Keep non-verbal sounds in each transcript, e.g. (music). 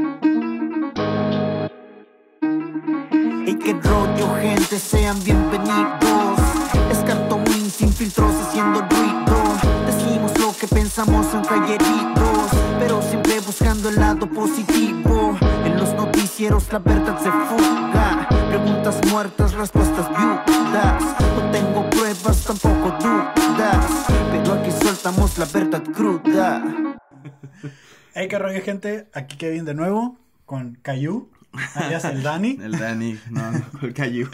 Y que rollo, gente, sean bienvenidos. Es Cartowin sin filtros haciendo ruido. Decimos lo que pensamos hay heridos, pero siempre buscando el lado positivo. En los noticieros la verdad se fuga. Preguntas muertas, respuestas viudas. No tengo pruebas, tampoco dudas. Pero aquí soltamos la verdad cruda. Hey, qué rollo, gente. Aquí Kevin de nuevo con Cayu, alias el Dani. (laughs) El Dani, no, no, el Cayu.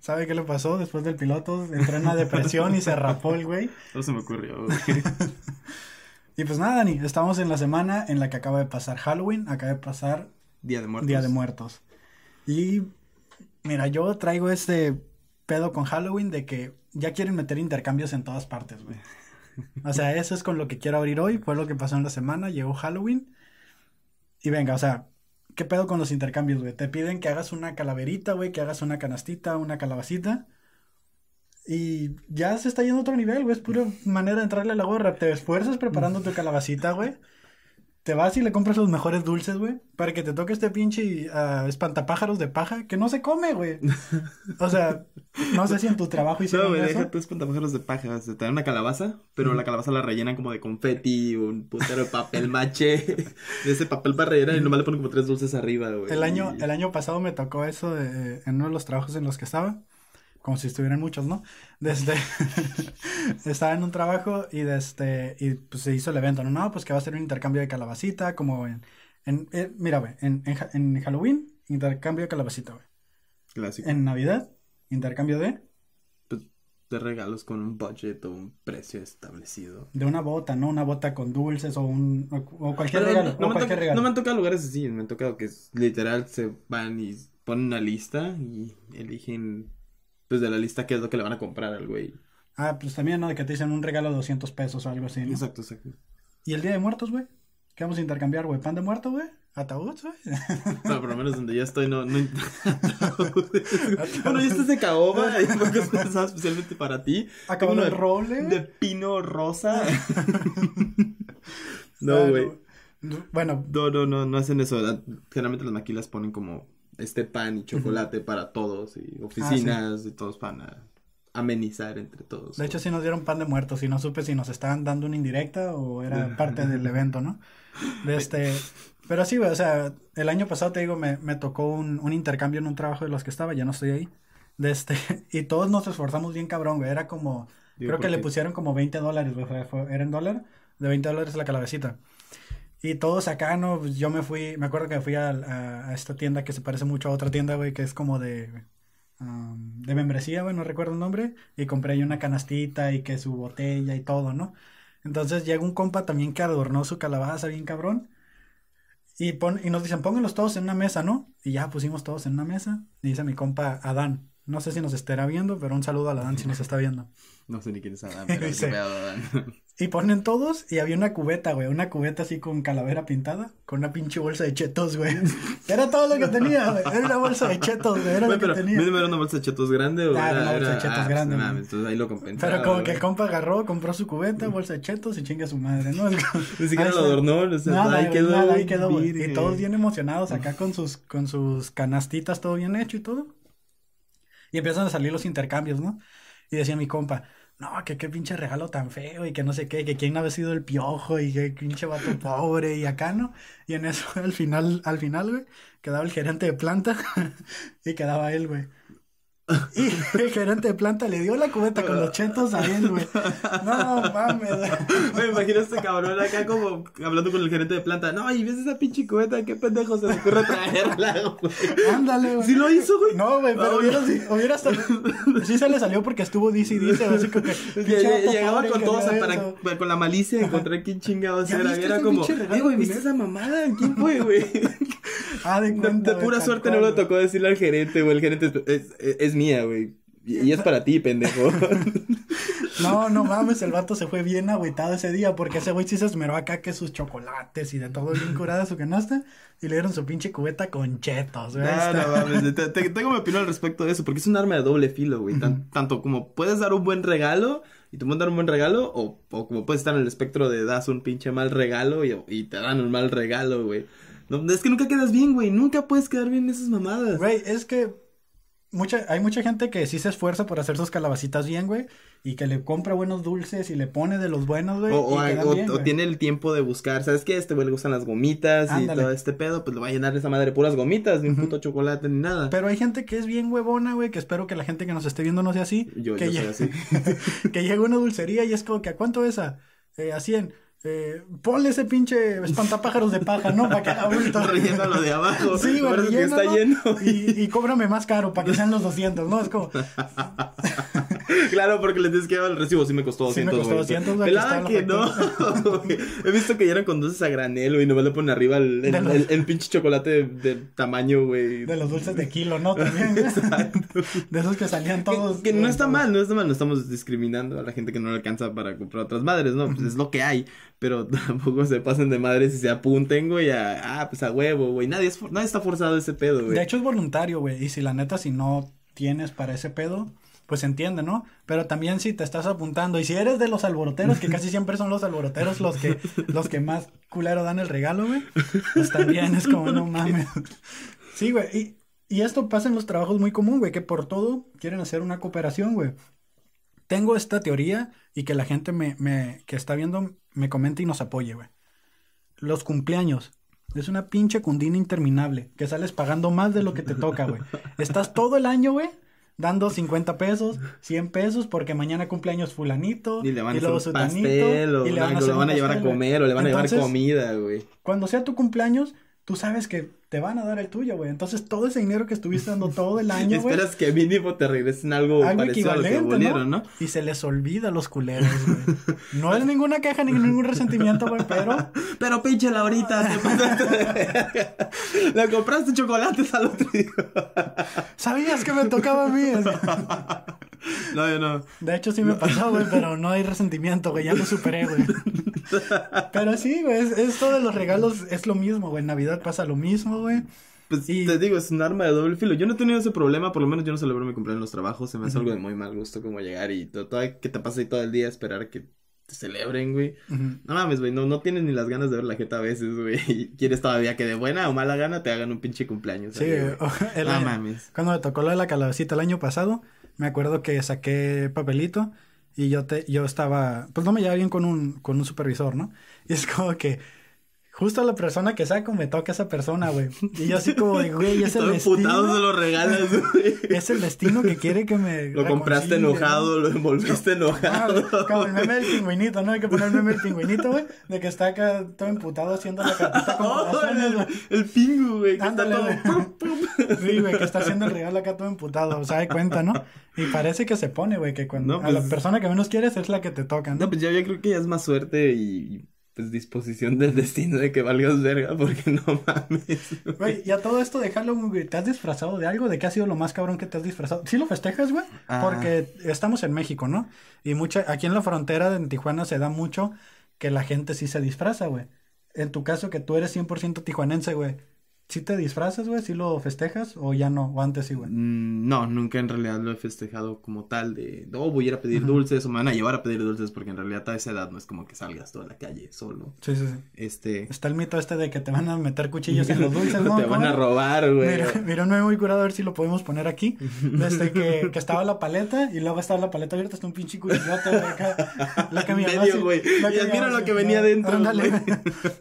¿Sabe qué le pasó después del piloto? Entró en una depresión y se rapó el güey. No se me ocurrió, güey. (laughs) Y pues nada, Dani, estamos en la semana en la que acaba de pasar Halloween, acaba de pasar Día de Muertos. Día de Muertos. Y mira, yo traigo este pedo con Halloween de que ya quieren meter intercambios en todas partes, güey. O sea, eso es con lo que quiero abrir hoy, fue lo que pasó en la semana, llegó Halloween. Y venga, o sea, ¿qué pedo con los intercambios, güey? Te piden que hagas una calaverita, güey, que hagas una canastita, una calabacita. Y ya se está yendo a otro nivel, güey. Es pura manera de entrarle a la gorra. Te esfuerzas preparando tu calabacita, güey. Te vas y le compras los mejores dulces, güey. Para que te toque este pinche ah, espantapájaros de paja que no se come, güey. (laughs) O sea, no sé si en tu trabajo No, hicieron güey, eso. deja tus espantapájaros de paja. Se te dan una calabaza, pero la calabaza la rellenan como de confeti, un putero de papel mache. De ese papel para rellenar y nomás le ponen como tres dulces arriba, güey. El año, el año pasado me tocó eso de- en uno de los trabajos en los que estaba. Como si estuvieran muchos, ¿no? Desde (laughs) estaba en un trabajo y desde y pues se hizo el evento, ¿no? No, pues que va a ser un intercambio de calabacita, como en, en eh, mira, güey, en, en, en Halloween, intercambio de calabacita, güey. Clásico. En Navidad, intercambio de Pues, de regalos con un budget o un precio establecido. de una bota, ¿no? Una bota con dulces o un o, o cualquier Pero regalo, no, o me han cualquier toca- regalo. no me han tocado lugares así, me han tocado que es- literal se van y ponen una lista y eligen pues de la lista qué es lo que le van a comprar al güey. Ah, pues también, ¿no? De que te dicen un regalo de 200 pesos o algo así, ¿no? Exacto, exacto. ¿Y el Día de Muertos, güey? ¿Qué vamos a intercambiar, güey? ¿Pan de muerto, güey? ¿Ataúd, güey? (laughs) No, por lo menos donde yo estoy no... no... (laughs) bueno, y este es de caoba, porque es pensado especialmente para ti. Acabó Tengo el roble, de, güey. pino rosa. (laughs) Ah, no, güey. no. Bueno, No, no, no, no hacen eso. Generalmente las maquilas ponen como este pan y chocolate para todos y oficinas y todos van a amenizar entre todos. de hecho sí nos dieron pan de muertos y no supe si nos estaban dando una indirecta o era (laughs) parte del evento, ¿no? De este... Pero sí, güey, o sea, el año pasado, te digo, me, me tocó un, un intercambio en un trabajo de los que estaba, ya no estoy ahí. De este... (laughs) Y todos nos esforzamos bien cabrón, güey. Era como... Digo, Creo que ¿por le pusieron como 20 dólares, güey. Era en dólar. De 20 dólares la calabacita. Y todos acá, ¿no? Pues yo me fui, me acuerdo que fui a, a- a esta tienda que se parece mucho a otra tienda, güey, que es como de, um, de membresía, güey, no recuerdo el nombre. Y compré ahí una canastita y que su botella y todo, ¿no? Entonces llega un compa también que adornó su calabaza bien cabrón. Y, pon, y nos dicen, pónganlos todos en una mesa, ¿no? Y ya pusimos todos en una mesa. Y dice mi compa Adán. No sé si nos estará viendo, pero un saludo a Adán si nos (laughs) está viendo. No sé ni quién es Adán, (laughs) pero pedo, Adán. Y ponen todos y había una cubeta, güey, una cubeta así con calavera pintada, con una pinche bolsa de chetos, güey. (laughs) Era todo lo que tenía, güey. Era una bolsa de chetos, güey, era lo que tenía. ¿mínimo era una bolsa de chetos grande o Ah, era, una bolsa de chetos ah, grande, güey. mames, entonces ahí lo compensaba. Pero como que el compa agarró, compró su cubeta, bolsa de chetos y chinga a su madre, ¿no? Ni siquiera ahí lo adornó, o sea, Nada, ahí quedó, nada, ahí güey, quedó, güey. Y todos bien emocionados acá con sus, con sus canastitas, todo bien hecho y todo. Y empiezan a salir los intercambios, ¿no? Y decía mi compa, no, que qué pinche regalo tan feo y que no sé qué, que quién había sido el piojo y que pinche vato (laughs) pobre y acá, ¿no? Y en eso, (laughs) al final, al final, güey, quedaba el gerente de planta (laughs) y quedaba él, güey. Y (laughs) el gerente de planta le dio la cubeta con los chetos a él, güey. No mames. (laughs) Me imagino a este cabrón acá como hablando con el gerente de planta. No, y ves esa pinche cubeta, qué pendejo se le ocurre traerla, güey. Ándale, güey. ¿Sí lo hizo, güey? No, güey, pero hubiera, hubiera hasta... (laughs) Sí se le salió porque estuvo dice y dice, así como que... Llegaba con todos para, con la malicia de encontrar quién chingados ¿Ya era. Era como, "Eh, güey, ¿viste culero?" esa mamada? ¿Quién fue, güey? (laughs) Ah, de cuenta, pura suerte no güey. tocó decirle al gerente, güey. El gerente es, es, es mía, güey. Y, es para ti, pendejo. (laughs) No, no mames, el vato se fue bien agüitado ese día porque ese güey sí se esmeró acá que sus chocolates y de todo bien curada su canasta y le dieron su pinche cubeta con chetos, güey. No, mames. te- te- tengo mi opinión al respecto de eso, porque es un arma de doble filo, güey. Tan- tanto como puedes dar un buen regalo y te pueden dar un buen regalo, o, o como puedes estar en el espectro de das un pinche mal regalo y, y te dan un mal regalo, güey. No, es que nunca quedas bien, güey. Nunca puedes quedar bien en esas mamadas. Güey, es que mucha, hay mucha gente que sí se esfuerza por hacer sus calabacitas bien, güey. Y que le compra buenos dulces y le pone de los buenos, güey. O, o, y quedan o- bien, o güey. tiene el tiempo de buscar, ¿sabes qué? Este güey le gustan las gomitas Ándale. y todo este pedo, pues le va a llenar esa madre puras gomitas, ni un puto chocolate ni nada. Pero hay gente que es bien huevona, güey, que espero que la gente que nos esté viendo no sea así. Yo- que yo soy así. (laughs) que llega una dulcería y es como que, ¿a cuánto esa? Eh, a 100. Eh, ponle ese pinche espantapájaros de paja, ¿no? Para que haga bulto. Rellena lo de abajo. Sí, güey, que está rellénalo lleno. Y, y cóbrame más caro para que sean los 200, ¿no? Es como, (laughs) (laughs) Claro, porque le tienes que llevar el recibo, sí me costó Sí 200, me costó güey. 200, güey, Pelada que no. (laughs) He visto que llenan con dulces a granel, güey, y nomás le ponen arriba el, el, De los- el- el pinche chocolate de, de tamaño, güey. de los dulces de kilo, ¿no? También. (laughs) De esos que salían todos. Que, que no está mal, no está mal, no estamos discriminando a la gente que no le alcanza para comprar otras madres, ¿no? Pues es lo que hay, pero tampoco se pasen de madres y se apunten, güey, a, ah, pues a huevo, güey. Nadie, es, nadie está forzado a ese pedo, güey. De hecho es voluntario, güey. Y si la neta, si no tienes para ese pedo, pues se entiende, ¿no? Pero también si te estás apuntando y si eres de los alboroteros, que casi siempre son los alboroteros los que, los que más culero dan el regalo, güey, pues también es como, no mames. Sí, güey. Y, y esto pasa en los trabajos muy común, güey, que por todo quieren hacer una cooperación, güey. Tengo esta teoría y que la gente me, me, que está viendo me comente y nos apoye, güey. Los cumpleaños. Es una pinche cundina interminable. Que sales pagando más de lo que te toca, güey. Estás todo el año, güey. Dando 50 pesos, 100 pesos, porque mañana cumpleaños fulanito. Y le van a luego hacer un pastel, o y le van a lo van a llevar a pastel, comer, o le van a llevar comida, güey. Cuando sea tu cumpleaños, tú sabes que te van a dar el tuyo, güey. Entonces todo ese dinero que estuviste dando todo el (laughs) año, güey. Esperas que mínimo te regresen algo, Algo parecido a lo que volvieron, ¿no? Y se les olvida a los culeros, güey. No es ninguna queja ni ningún resentimiento, güey, pero (laughs) Pero pinche te pasaste verga. (laughs) Le compraste chocolates al otro día. ¿sabías que me tocaba a mí? No, yo no. De hecho, sí me pasó, güey, pero no hay resentimiento, güey, ya lo superé, güey. Pero sí, güey, es- esto de los regalos es lo mismo, güey. En Navidad pasa lo mismo, güey. Pues Y- te digo, es un arma de doble filo. Yo no he tenido ese problema, por lo menos yo no celebro mi cumpleaños en los trabajos. Se me hace algo de muy mal gusto como llegar y todo, todo que te pase ahí todo el día esperar que te celebren, güey. Ujú. No mames, güey, no, no tienes ni las ganas de ver la jeta a veces, güey. Y quieres todavía que de buena o mala gana te hagan un pinche cumpleaños. Sí, ahí, güey. el No año- mames. Cuando me tocó lo de la calabacita el año pasado, me acuerdo que saqué papelito y yo te, yo estaba, pues no me llevaba bien con un, con un supervisor, ¿no? (laughs) Y es como que justo a la persona que saco me toca esa persona, güey. Y yo así como de, güey, (laughs) es el emputado se destino. lo regalas, (laughs) güey. Es el destino que quiere que me (laughs) Lo compraste enojado, lo envolviste ¿no? enojado. Ah, como el meme del pingüinito, ¿no? Hay que poner el meme del pingüinito, güey. De que está acá todo emputado haciendo la cartita con Oh, el, el pingu, güey, que Ándale, está todo. Sí, güey, que está haciendo el regalo acá todo emputado, o sea, de cuenta, ¿no? Y parece que se pone, güey, que cuando No, a la pues- persona que menos quieres es la que te toca, ¿no? No, pues yo, yo creo que ya es más suerte y pues disposición del destino de que valgas verga, porque no mames. Güey, y a todo esto de Halloween, güey, ¿te has disfrazado de algo? ¿De qué ha sido lo más cabrón que te has disfrazado? ¿Sí lo festejas, güey? Ah. Porque estamos en México, ¿no? Y mucha, aquí en la frontera en Tijuana se da mucho que la gente sí se disfraza, güey. En tu caso, que tú eres 100% tijuanense, güey. ¿Sí te disfrazas, güey? ¿Sí lo festejas? ¿O ya no? ¿O antes sí, güey? Mm, No, nunca en realidad lo he festejado como tal de, no, voy a ir a pedir dulces o me van a llevar a pedir dulces porque en realidad a esa edad no es como que salgas toda la calle solo. Sí, sí, sí. Este... Está el mito este de que te van a meter cuchillos en los (laughs) dulces, ¿no? Te van ¿Cómo a robar, güey. Mira, mira un meme muy curado, a ver si lo podemos poner aquí. Desde (laughs) que, que estaba la paleta y luego estaba la paleta abierta hasta un pinche cuchillote, güey, (laughs) acá. La que mi Medio, güey. Y mi mira lo que venía no, dentro.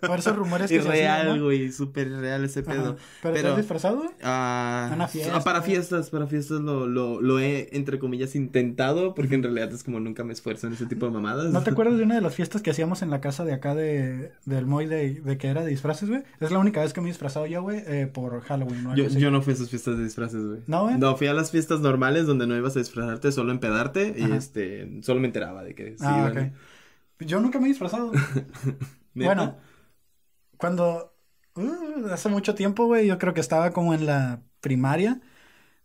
Por esos rumores que Irreal, ¿no? güey, súper real ese. Pedo. ¿Pero, has disfrazado? Ah, Una fiesta. ah, para fiestas, para fiestas lo, lo, lo he, entre comillas, intentado, porque en realidad es como nunca me esfuerzo en ese tipo de mamadas. ¿No te (laughs) acuerdas de una de las fiestas que hacíamos en la casa de acá de, del Moy de, de que era de disfraces, güey? Es la única vez que me he disfrazado yo, güey, eh, por Halloween, ¿no? Yo, no fui a esas fiestas de disfraces, güey. ¿No, güey? No, fui a las fiestas normales donde no ibas a disfrazarte, solo empedarte, y Ajá. este, solo me enteraba de que sí Ah. Yo nunca me he disfrazado. (laughs) Bueno, cuando uh, hace mucho tiempo, güey, yo creo que estaba como en la primaria.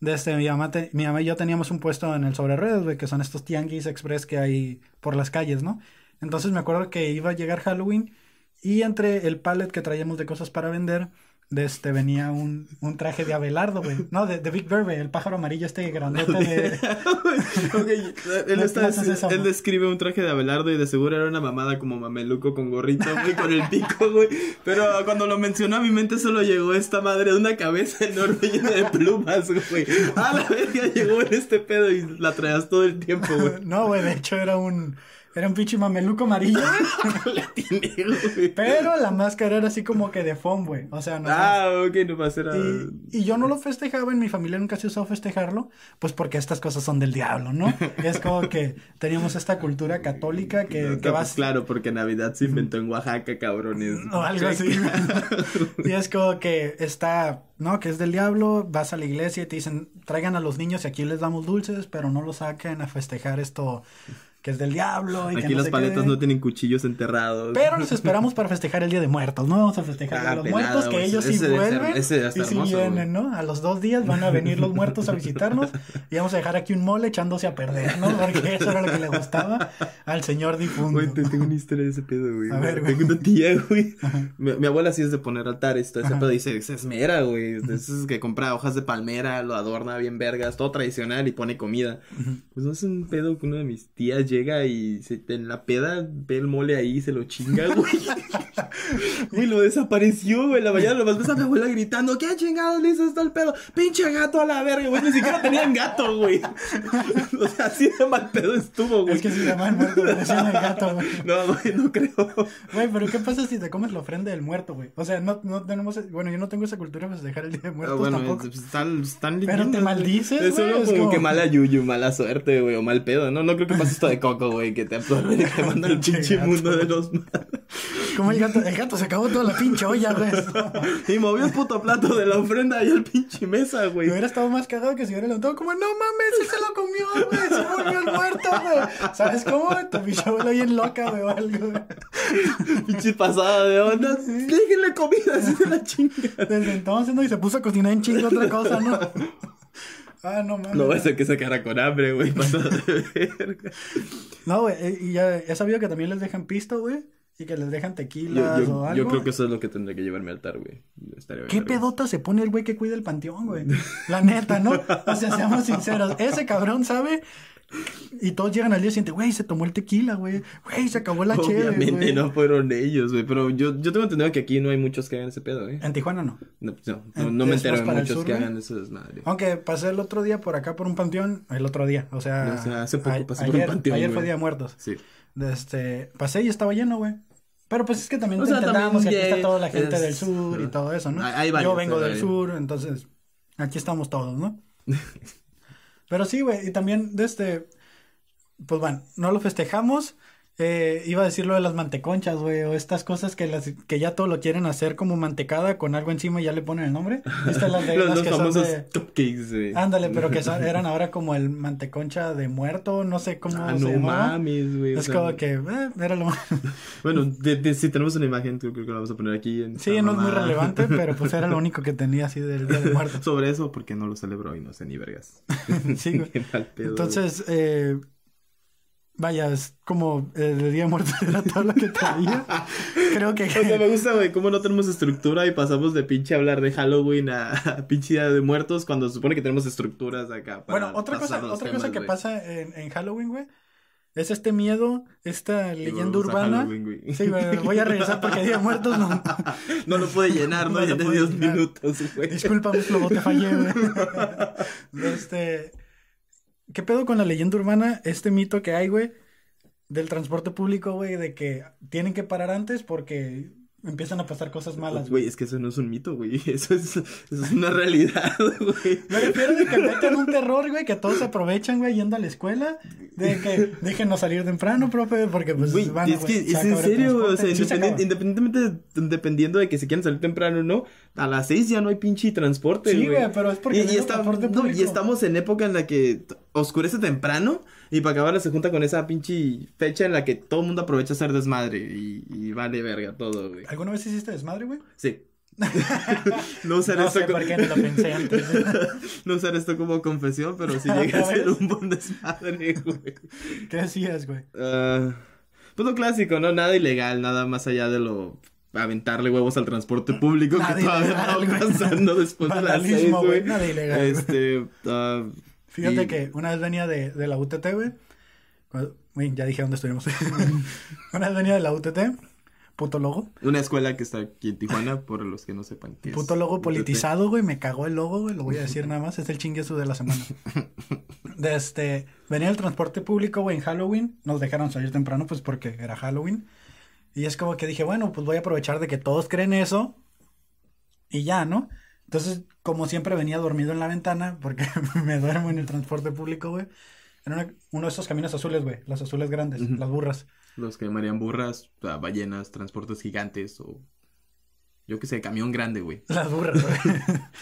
Desde mi mamá, te- mi mamá y yo teníamos un puesto en el sobre ruedas, güey, que son estos tianguis express que hay por las calles, ¿no? Entonces me acuerdo que iba a llegar Halloween y entre el pallet que traíamos de cosas para vender, de este venía un, un traje de Abelardo, güey. No, de, de Big Bird, güey, el pájaro amarillo este grandote de... (laughs) (laughs) Él, está- eso, él describe un traje de Abelardo y de seguro era una mamada como mameluco con gorrito, güey, con el pico, güey. Pero cuando lo mencionó a mi mente solo llegó esta madre de una cabeza enorme llena de plumas, güey. A la verga llegó en este pedo y la traías todo el tiempo, güey. (laughs) No, güey, de hecho era un... Era un pinche mameluco amarillo. (laughs) Pero la máscara era así como que de foam, güey. O sea, no. Ah, ok, nomás era... Y, y yo no lo festejaba, en mi familia nunca se usó festejarlo, pues porque estas cosas son del diablo, ¿no? (laughs) Es como que teníamos esta cultura católica que, No, que vas... Claro, porque Navidad se inventó en Oaxaca, cabrones. O algo así. (laughs) y es como que está, ¿no? Que es del diablo, vas a la iglesia y te dicen, traigan a los niños y aquí les damos dulces, pero no los saquen a festejar esto que es del diablo. Y que Aquí no las sé paletas qué. no tienen cuchillos enterrados. Pero los esperamos para festejar el Día de Muertos, ¿no? Vamos a festejar Ah, a los muertos, que ellos sí Ese vuelven ese y estar sí hermoso, vienen, ¿no? A los dos días van a venir los muertos a visitarnos y vamos a dejar aquí un mole echándose a perder, ¿no? Porque eso era lo que le gustaba al señor difunto. Güey, te tengo una historia de ese pedo, güey. A ver, güey. Tengo una tía, güey. Mi, mi abuela sí es de poner altares, todo ese pedo. Y se, esmera, güey. Esos que compra hojas de palmera, lo adorna bien vergas, todo tradicional y pone comida. Pues no es un pedo que una de mis tías llega y se, en la peda ve el mole ahí y se lo chinga, güey. (laughs) Güey, lo desapareció, güey. La mañana nomás ves a mi abuela gritando, ¿qué chingados le hizo esto al pedo? Pinche gato a la verga, güey. Ni siquiera tenían gato, güey. (laughs) O sea, así de mal pedo estuvo, güey. Es que si se llama el muerto, le decían el gato, güey. (laughs) No, güey, no creo. Güey, pero ¿qué pasa si te comes la ofrenda del muerto, güey? O sea, no, no tenemos, bueno, yo no tengo esa cultura de festejar el Día de Ah, Muertos bueno, tampoco. es- están, están Pero te maldices, Es güey, es como, como- que mala yuyu, mala suerte, güey, o mal pedo. No, no creo que pase esto de coco, güey, que te absorben y te mandan al Pinche gato. mundo de los Como el gato, el gato se acabó toda la pinche olla, güey. (laughs) Y movió el puto plato de la ofrenda ahí al pinche mesa, Me güey. hubiera estado más cagado que si hubiera levantado como, no mames, sí se lo comió, güey, se volvió el muerto, güey. ¿Sabes cómo? Tu pinche abuela bien loca, güey, o algo, güey. Pinche pasada de onda. Déjenle comida así de la chinga. Desde entonces, ¿no? Y se puso a cocinar en chingo otra cosa, ¿no? Ah, no mames. No va a ser que se quedara con hambre, güey, de verga. No, güey, eh, y ya he sabido que también les dejan pisto, güey. Y que les dejan Yo, tequilas o algo. yo creo que eso es lo que tendría que llevarme al altar, güey. Estaría ¿Qué pedota se pone el güey que cuida el panteón, güey? La neta, ¿no? O sea, seamos sinceros. Ese cabrón sabe. Y todos llegan al día siguiente, güey, se tomó el tequila, güey. Güey, se acabó la cheve, Obviamente no fueron ellos, güey. Pero yo, yo tengo entendido que aquí no hay muchos que hagan ese pedo, güey. En Tijuana no. No, no, no, no me entero de muchos sur, que hagan eso desmadre. Aunque pasé el otro día por acá por un panteón, el otro día, o sea, O sea, hace poco pasé por un ayer, panteón, ayer fue Día de Muertos. Sí. Este, pasé y estaba lleno, güey. Pero pues es que también O sea, entendamos que aquí está toda la gente es- del sur y todo eso, ¿no? Hay- hay Yo vengo del sur, entonces aquí estamos todos, ¿no? (laughs) Pero sí, güey, y también de este, pues bueno, no lo festejamos. Eh, iba a decir lo de las manteconchas, güey, o estas cosas que las que ya todo lo quieren hacer como mantecada con algo encima y ya le ponen el nombre. Estas las de (laughs) Los, las los que son famosos de- cupcakes, güey. Ándale, pero que (laughs) son- eran ahora como el manteconcha de muerto, no sé cómo Ah, se no llamaba. mames, güey. Es sea, como que, eh, era lo (laughs) Bueno, de- de- si tenemos una imagen, creo que la vamos a poner aquí. En Sí, no es muy relevante, pero pues era lo único que tenía así del Día de Muertos. Sobre eso, porque no lo celebro y no sé ni vergas. Sí, güey. Qué mal pedo, Entonces, eh, vaya, es como eh, el Día de Muertos (laughs) era todo lo que traía. Creo que... O sea, me gusta, güey, cómo no tenemos estructura y pasamos de pinche hablar de Halloween a, a (laughs) pinche Día de Muertos cuando se supone que tenemos estructuras acá. para Bueno, otra cosa, otra temas, cosa que pasa en, en Halloween, güey, es este miedo, esta leyenda urbana. Sí, voy a regresar porque Día de Muertos no. (laughs) No lo puede llenar, ¿no? No ya lo de puede 10 llenar. minutos, güey. Disculpa, Flobo, te fallé, güey. Este. ¿Qué pedo con la leyenda urbana? Este mito que hay, güey, del transporte público, güey, de que tienen que parar antes porque empiezan a pasar cosas malas, Güey, güey. es que eso no es un mito, güey. (laughs) Eso es, eso es una realidad, (laughs) güey. Me refiero de que meten un terror, güey, que todos se aprovechan, güey, yendo a la escuela. De que déjenos salir temprano, profe, porque pues Güey, van a- es que se es en serio, güey. O sea, se independientemente, dependiendo de que si quieren salir temprano o no, a las 6 ya no hay pinche transporte, Sí, güey. güey, pero es porque Y, no y está- transporte no, y estamos en época en la que oscurece temprano y para acabar se junta con esa pinche fecha en la que todo el mundo aprovecha a hacer desmadre y, y vale verga todo, güey. ¿Alguna vez hiciste desmadre, güey? Sí. (laughs) no usar No esto sé co- por qué no lo pensé antes. (laughs) no usar esto como confesión, pero sí (laughs) llega a ser un buen desmadre, güey. ¿Qué hacías, güey? Ah, pues lo clásico, ¿no? Nada ilegal, nada más allá de lo aventarle huevos al transporte público Nada que todavía ilegal, güey. pasando después de las seis, güey, nada ilegal. Este, ah, Fíjate y- que una vez venía de, de la UTT, güey. Ya dije dónde estuvimos. (laughs) una vez venía de la UTT. Puto logo. Una escuela que está aquí en Tijuana, por los que no sepan qué es. Puto logo UTT. politizado, güey. Me cagó el logo, güey. Lo voy a decir (laughs) nada más. Es el chingueso de la semana. (laughs) De este, venía el transporte público, güey, en Halloween. Nos dejaron salir temprano, pues porque era Halloween. Y es como que dije, bueno, pues voy a aprovechar de que todos creen eso. Y ya, ¿no? Entonces, como siempre venía dormido en la ventana, porque (laughs) me duermo en el transporte público, güey. En una- uno de esos camiones azules, güey. Las azules grandes, las burras. Los que llamarían burras, o sea, ballenas, transportes gigantes o... Yo qué sé, camión grande, güey. (laughs) Las burras, güey.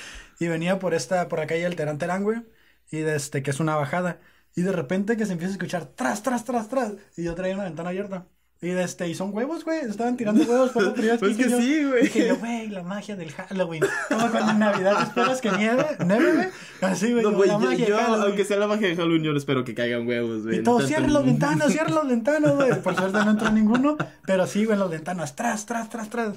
(laughs) y venía por esta, por la calle del Terán Terán, güey. Y desde que es una bajada. Y de repente que se empieza a escuchar tras, tras, tras, tras. Y yo traía una ventana abierta. Y este, y son huevos, güey. Estaban tirando huevos por la primera Pues que yo- sí, güey. Dije yo, güey, la magia del Halloween. Como cuando en Navidad esperas que nieve, nieve, güey. Así, güey, No, güey, yo, magia yo, aunque sea la magia de Halloween, yo espero que caigan huevos, güey. Y todos, cierren las (laughs) ventanas, cierren las ventanas, güey. Por suerte no entró ninguno. Pero sí, güey, las ventanas, tras, tras, tras, tras.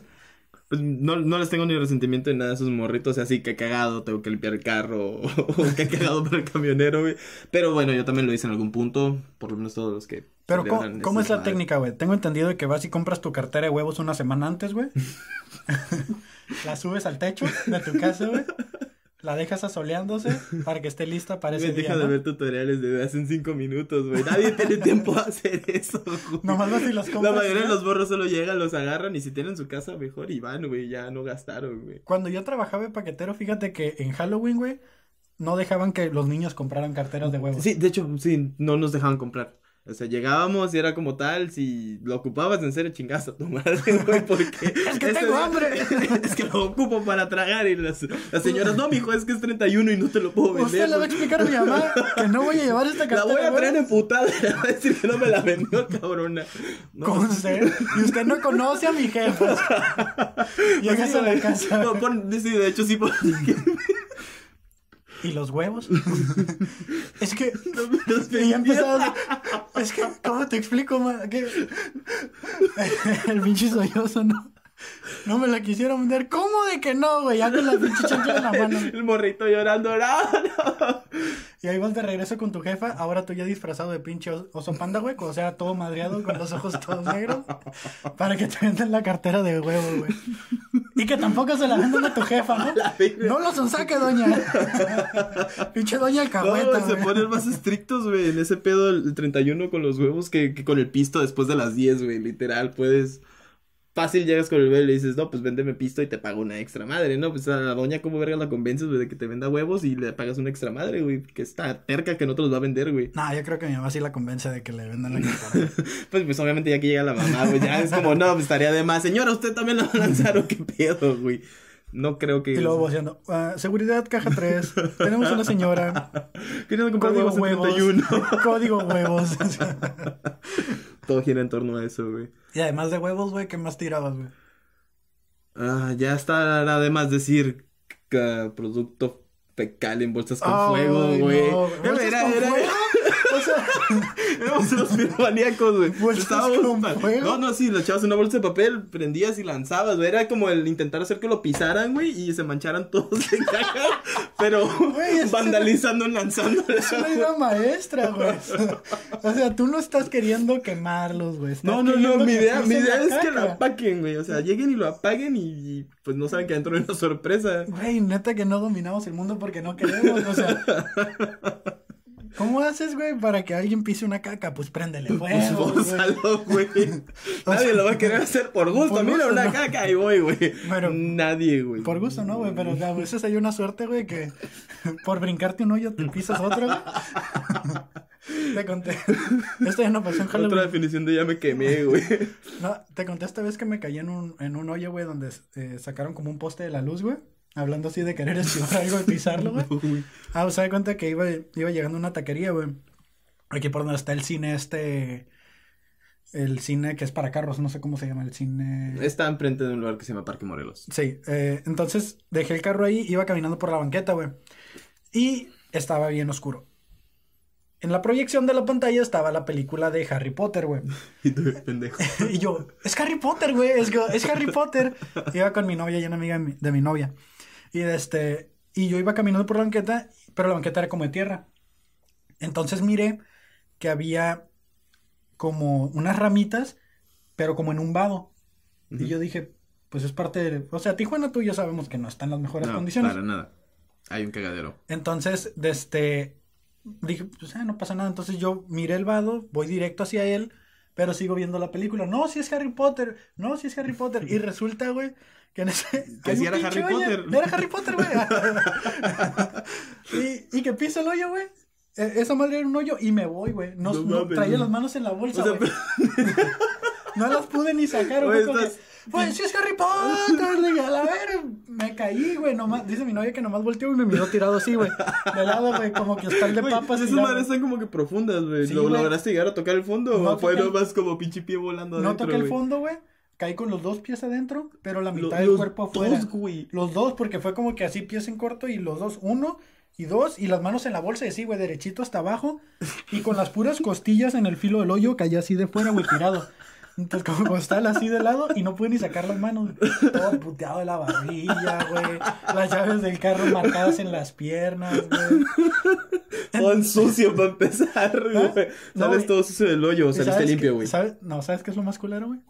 Pues no, no les tengo ni resentimiento de nada a esos morritos, así que cagado, tengo que limpiar el carro, o, (laughs) o que cagado para el camionero, güey. Pero bueno, yo también lo hice en algún punto, por lo menos todos los que... Pero, ¿cómo, cómo es la técnica, güey? Tengo entendido de que vas y compras tu cartera de huevos una semana antes, güey. (laughs) (laughs) la subes al techo de tu casa, güey. La dejas asoleándose (laughs) para que esté lista para ese día, deja de ¿no? ver tutoriales de hace cinco minutos, güey. Nadie tiene tiempo a hacer eso, güey. Nomás vas y los La compras. mayoría y de los borros solo llegan, los agarran y si tienen su casa mejor y van, güey. Ya no gastaron, güey. Cuando yo trabajaba de paquetero, fíjate que en Halloween, güey, no dejaban que los niños compraran carteras de huevos. Sí, de hecho, sí, no nos dejaban comprar. O sea, llegábamos y era como tal, si lo ocupabas en serio, chingas a tu madre, (laughs) güey, porque... (laughs) Es que tengo hambre. (laughs) es que lo ocupo para tragar y las, las señoras, no, mijo, es que es 31 y no te lo puedo vender. Usted le va a güey". explicar a mi mamá que no voy a llevar esta La cartera voy a traer emputada le va a decir que no me la vendió, cabrona. No, con usted. Y usted no conoce a mi jefa. Llegas a la casa. No, pon, sí, de hecho sí, ¿Y los huevos? (laughs) es que. los ya empezaba. Es que, ¿cómo te explico, ma? Que... (laughs) El pinche sollozo, ¿no? No me la quisieron vender. ¿Cómo de que no, güey? Ya con la pinche chancla en la (laughs) mano. El morrito llorando, no, no. Y ahí vas de regreso con tu jefa. Ahora tú ya disfrazado de pinche os- oso panda, güey. O sea, todo madreado con los ojos todos negros. Para que te vendan la cartera de huevo, güey. Y que tampoco se la vendan a tu jefa, ¿no? No lo sonsaque, doña. pinche doña No, alcahueta, se güey. ponen más estrictos, güey, en ese pedo el 31 con los huevos que, que con el pisto después de las 10, güey, literal, puedes... Fácil llegas con el güey y le dices, no, pues véndeme pisto y te pago una extra madre, ¿no? Pues a la doña, ¿cómo verga la convences, güey, de que te venda huevos y le pagas una extra madre, güey? Que está terca que no te los va a vender, güey. No, yo creo que mi mamá sí la convence de que le vendan la cartera. (laughs) Pues, pues obviamente ya que llega la mamá, güey, ya es como, no, pues estaría de más. Señora, ¿usted también la va a lanzar o qué pedo, güey? No creo que... Y luego voceando, "Ah, seguridad caja 3, tenemos una señora, (laughs) Queriendo comprar código huevos en huevos, 31. (laughs) código huevos. Todo gira en torno a eso, güey. y además de huevos, güey, ¿qué más tirabas, güey? Ah, ya está además decir que producto fecal en bolsas con fuego, güey. no, Era- ¿bolsas era- era- Éramos unos piromaníacos, güey. No, no, sí, le echabas una bolsa de papel, prendías y lanzabas, güey. Era como el intentar hacer que lo pisaran, güey, y se mancharan todos de caja, pero vandalizando, lanzando. (laughs) es una idea maestra, güey. O sea, tú no estás queriendo quemarlos, güey. No, no, no, mi idea, mi idea es que lo caca. apaguen, güey. O sea, lleguen y lo apaguen y, y, pues no saben que adentro hay una sorpresa. Güey, neta que no dominamos el mundo porque no queremos, o sea. (laughs) ¿Cómo haces, güey, para que alguien pise una caca? Pues préndele Pues fuego, güey. fórzalo, güey. (laughs) Nadie lo va a (laughs) querer hacer por gusto. Por Mira gusto, una ¿no? caca y voy, güey. Pero- Nadie, güey. Por gusto, ¿no, güey? Pero a veces hay una suerte, güey, que (laughs) por brincarte un hoyo te pisas otro, güey. Te conté. Esto ya no pasó en Otra Halloween. definición de ya me quemé, güey. No, te conté esta vez que me caí en un, en un hoyo, güey, donde eh, sacaron como un poste de la luz, güey. Hablando así de querer esquivar algo y pisarlo, güey. (laughs) Ah, o sea, de cuenta que iba, iba llegando a una taquería, güey. Aquí por donde está el cine este... El cine que es para carros, no sé cómo se llama el cine. Está enfrente de un lugar que se llama Parque Morelos. Sí, eh, entonces dejé el carro ahí, iba caminando por la banqueta, güey. Y estaba bien oscuro. en la proyección de la pantalla estaba la película de Harry Potter, güey. (laughs) Y tú, pendejo. (laughs) y yo, es Harry Potter, güey, es, es Harry Potter. Iba con mi novia y una amiga de mi, de mi novia. Y este, y yo iba caminando por la banqueta, pero la banqueta era como de tierra. Entonces miré que había como unas ramitas, pero como en un vado. Y yo dije, pues es parte de... O sea, Tijuana tú y yo sabemos que no está en las mejores No, condiciones. para nada. Hay un cagadero. Entonces, de este, dije, pues ah, no pasa nada. Entonces yo miré el vado, voy directo hacia él, pero sigo viendo la película. No, si es Harry Potter, no, si es Harry Potter. Y resulta, güey, que en ese... Que un era Harry hoyo. Potter. Era Harry Potter, güey. (laughs) y, y que pisa el hoyo, güey. E- Esa madre era un hoyo y me voy, güey. No, No no- traía las manos en la bolsa, O sea, güey. (laughs) No las pude ni sacar, Güey, güey. estás- Pues sí es Harry Potter, le a ver, me caí, güey, nomás, dice mi novia que nomás volteó y me miró tirado así, güey, de lado, güey, como que hostal de Güey, papas. esas madres están como que profundas, güey. Sí, ¿Lo güey. lograste llegar a tocar el fondo No o fue el- nomás como pinche pie volando No adentro, toqué el güey? fondo, güey, caí con los dos pies adentro, pero la mitad del cuerpo afuera. dos, güey. Los dos, porque fue como que así pies en corto y los dos, uno y dos, y las manos en la bolsa y así, güey, derechito hasta abajo, y con las puras (laughs) costillas en el filo del hoyo caí así de fuera, güey, tirado. Entonces, como costal así de lado y no pude ni sacar las manos. Todo puteado de la barbilla, güey. Las llaves del carro marcadas en las piernas, güey. Todo sucio para empezar, güey. No, Sales güey. todo sucio del hoyo, ¿Y saliste limpio, güey. ¿sabes? No, ¿sabes qué es lo más culero, güey?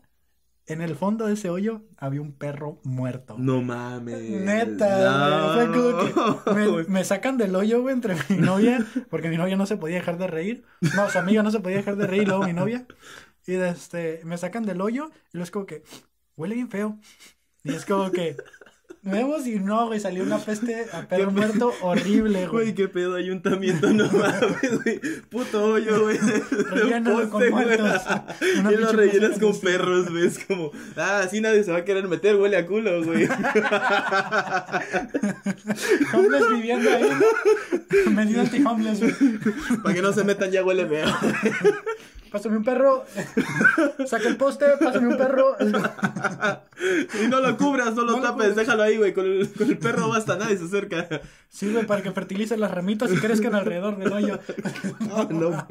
En el fondo de ese hoyo había un perro muerto. No mames. Neta, güey. Fue como que (laughs) me, sacan del hoyo, güey, entre mi (laughs) novia, porque mi novia no se podía dejar de reír. No, su amiga no se podía dejar de reír, luego mi novia. Y este, me sacan del hoyo, y luego es como que, huele bien feo. Y es como que, vemos y no, güey, salió una peste a (laughs) perro muerto horrible, (laughs) Güey, güey. qué pedo, ayuntamiento, no (laughs) mames, güey. Puto hoyo, güey. Rellénalo con muertos. Y lo rellenas con perros, güey. Es como, ah, así nadie se va a querer meter, huele a culo, güey. Homeless viviendo ahí, ¿no? Medida anti-homeless, güey. Para que no se metan, ya huele feo. Pásame un perro. Saca el poste, pásame un perro. Y no lo cubras, no lo No tapes, déjalo ahí, güey. Con el, con el perro basta, nadie se acerca. Sí, güey, para que fertilicen las ramitas y crezcan alrededor del hoyo. No, no.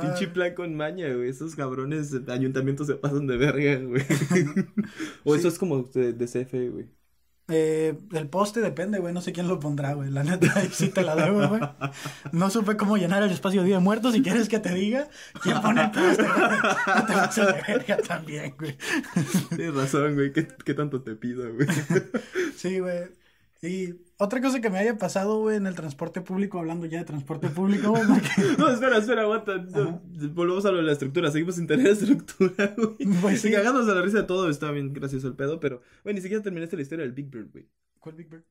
Pinche plan con maña, güey. Esos cabrones de ayuntamientos se pasan de verga, güey. (laughs) o eso es como de, de CF, güey. Eh, el poste depende, güey. No sé quién lo pondrá, güey. La neta, ahí sí te la debo, güey. No supe cómo llenar el espacio de Día de Muertos. Si quieres que te diga quién pone el poste, güey. No te pases de verga también, güey. Tienes razón, güey. ¿Qué, qué tanto te pido, güey? Sí, güey. Y otra cosa que me haya pasado, güey, en el transporte público, hablando ya de transporte público, güey, porque- (laughs) No, espera, espera, aguanta. No, volvemos a lo de la estructura. Seguimos sin tener (laughs) estructura, güey. (laughs) Pues sí. Cagándonos a la risa de todo. Está bien gracioso el pedo, pero, güey, ni siquiera terminaste la historia del Big Bird, güey. ¿Cuál Big Bird?